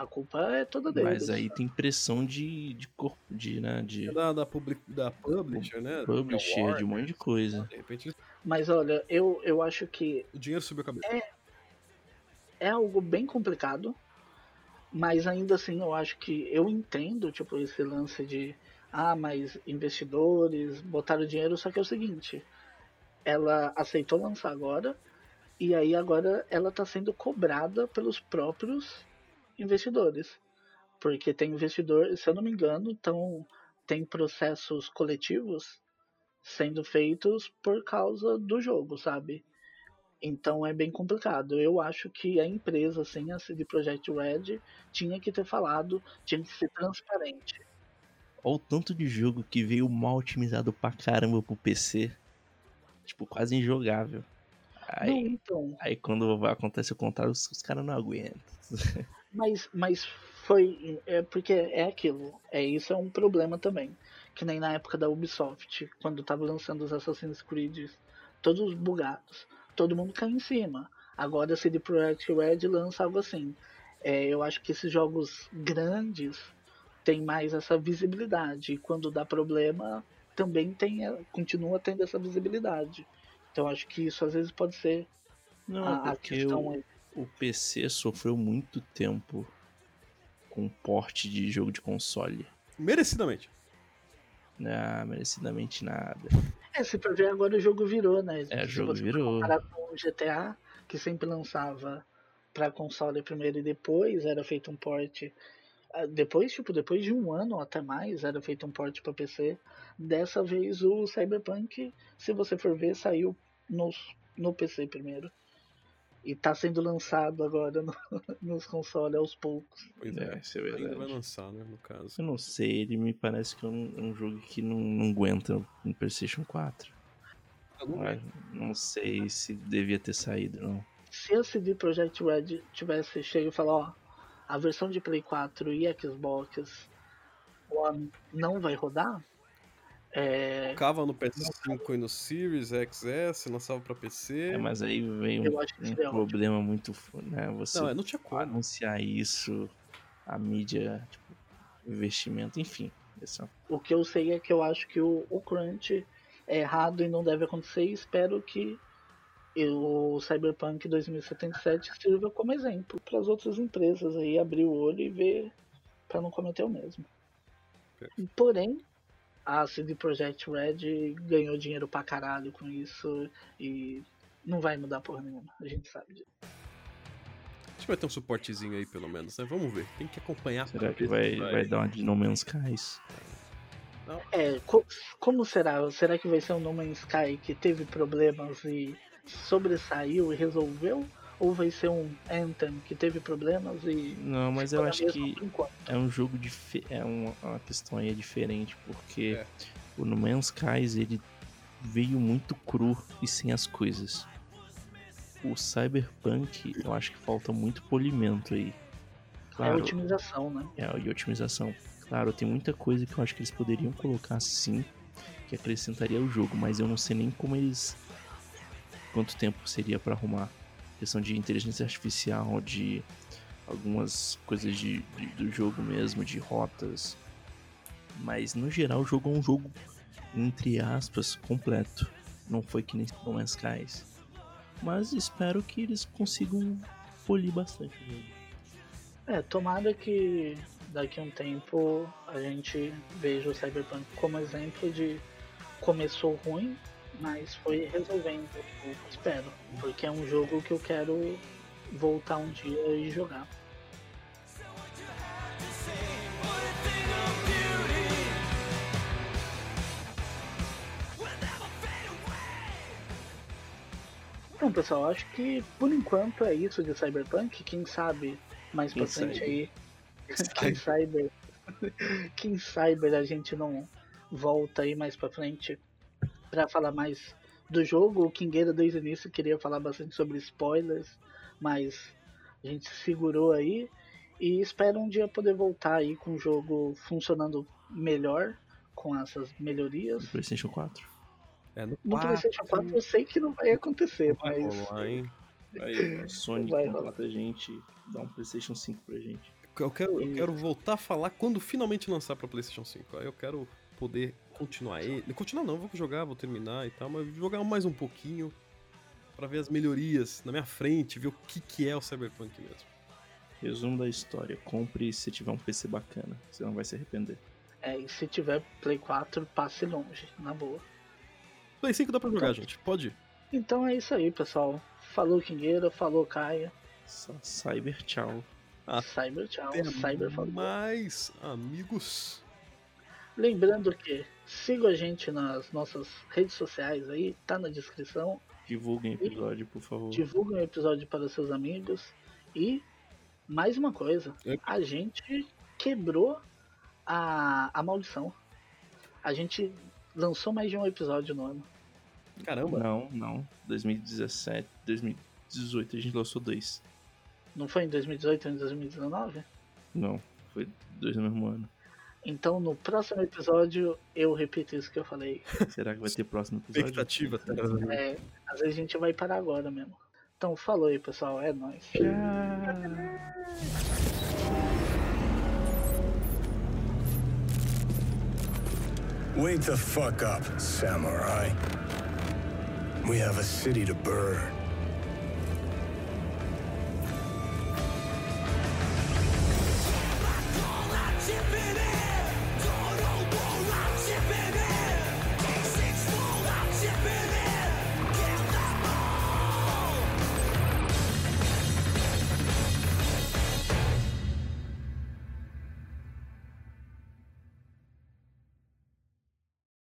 a culpa é toda deles. Mas aí tem pressão de, de corpo, de, né, de É da, da, public, da publisher, né? publisher, de um monte de coisa. De repente Mas olha, eu, eu acho que o dinheiro subiu a cabeça. é algo bem complicado, mas ainda assim eu acho que eu entendo, tipo, esse lance de ah, mas investidores botaram dinheiro, só que é o seguinte, ela aceitou lançar agora, e aí agora ela está sendo cobrada pelos próprios investidores. Porque tem investidor, se eu não me engano, então tem processos coletivos sendo feitos por causa do jogo, sabe? Então é bem complicado. Eu acho que a empresa, assim, a CD Projekt Red, tinha que ter falado, tinha que ser transparente. Olha o tanto de jogo que veio mal otimizado pra caramba pro PC. Tipo, quase injogável. Aí, Não, então, aí quando acontece o contrário, os, os caras não aguentam. mas, mas foi. É porque é aquilo. É isso é um problema também. Que nem na época da Ubisoft, quando tava lançando os Assassin's Creed, todos bugados. Todo mundo cai em cima. Agora a CD Projekt Red lança algo assim. É, eu acho que esses jogos grandes têm mais essa visibilidade. E quando dá problema, também tem, continua tendo essa visibilidade. Então acho que isso às vezes pode ser Não, a, é a questão o, aí. O PC sofreu muito tempo com porte de jogo de console. Merecidamente. Ah, merecidamente nada. É, se pra ver agora o jogo virou, né? É, o jogo virou. comparar com o GTA, que sempre lançava pra console primeiro e depois era feito um port. ah, Depois, tipo, depois de um ano ou até mais, era feito um port pra PC. Dessa vez o Cyberpunk, se você for ver, saiu no, no PC primeiro. E tá sendo lançado agora no- nos consoles aos poucos. Pois É, é. isso é Ainda vai verdade. lançar, né, no caso. Eu não sei, ele me parece que é um, um jogo que não, não aguenta no PlayStation 4. Mas não sei se devia ter saído, não. Se a CD Projekt Red tivesse chego e falar, ó, a versão de Play 4 e Xbox One não vai rodar, é, Tocava no PS5 e no Series XS, lançava pra PC. É, mas aí veio Eu um, acho que um ótimo. problema muito. Né? Você Não, é, não tinha como. anunciar isso, a mídia, tipo, investimento, enfim. Esse é o que eu sei é que eu acho que o, o Crunch é errado e não deve acontecer. E espero que o Cyberpunk 2077 sirva como exemplo para as outras empresas aí abrir o olho e ver para não cometer o mesmo. Porém, a CD Projekt Red ganhou dinheiro pra caralho com isso e não vai mudar porra nenhuma, a gente sabe disso. Acho que vai ter um suportezinho aí, pelo menos, né? Vamos ver. Tem que acompanhar. Será que vai, vai dar uma de No Man's Skies? É, co- como será? Será que vai ser um No Man's Sky que teve problemas e sobressaiu e resolveu? Ou vai ser um Anthem que teve problemas e. Não, mas eu acho que é um jogo diferente. É uma, uma questão aí diferente, porque É. o No Man's Skies ele veio muito cru e sem as coisas. O Cyberpunk, eu acho que falta muito polimento aí. É Claro, otimização, né? É, e otimização. Claro, tem muita coisa que eu acho que eles poderiam colocar sim, que acrescentaria ao jogo, mas eu não sei nem como eles. quanto tempo seria pra arrumar. Questão de inteligência artificial, de algumas coisas de, de- do jogo mesmo, de rotas. Mas no geral o jogo é um jogo, entre aspas, completo. Não foi que nem No Man's Skies. Mas espero que eles consigam polir bastante o jogo. É, tomara que daqui a um tempo a gente veja o Cyberpunk como exemplo de começou ruim, mas foi resolvendo. Eu espero. Porque é um jogo que eu quero voltar um dia e jogar. Bom, pessoal, acho que por enquanto é isso de Cyberpunk. Quem sabe mais pra frente aí. Quem cyber. Quem cyber a gente não volta aí mais pra frente pra falar mais do jogo. O Kingueira desde o início queria falar bastante sobre spoilers, mas a gente se segurou aí e espero um dia poder voltar aí com o jogo funcionando melhor com essas melhorias. PlayStation 4. É, no No 4, PlayStation 4 eu sei que não vai acontecer, vai mas rolar, hein? Aí, Sony Vai contrata a gente, dá um PlayStation 5 pra gente. Eu quero, eu quero voltar a falar quando finalmente lançar pra PlayStation 5. Aí eu quero poder continuar ele. Continuar não, vou jogar, vou terminar e tal, mas jogar mais um pouquinho pra ver as melhorias na minha frente, ver o que, que é o Cyberpunk mesmo. Resumo da história: compre se tiver um PC bacana, você não vai se arrepender. É, e se tiver Play 4, passe longe, na boa. Play 5 dá pra jogar, Tá. gente. Pode ir. Então é isso aí, pessoal. Falou Kingueira, falou Caia. Cyber tchau. Ah, Cyber tchau, Cyber falou. mais, amigos. Lembrando que siga a gente nas nossas redes sociais aí, tá na descrição. Divulguem o episódio, por favor. Divulguem o episódio para seus amigos. E mais uma coisa, É. a gente quebrou a, a maldição. A gente lançou mais de um episódio no ano. Caramba. Não, não. 2017, 2018 a gente lançou dois. Não foi em 2018 ou em 2019? Não, foi dois no mesmo ano. Então no próximo episódio eu repito isso que eu falei. Será que vai ter próximo episódio? Expectativa, tá? É, às vezes a gente vai parar agora mesmo. Então falou aí pessoal, é nóis. Wake the fuck up, samurai. We have a city to burn.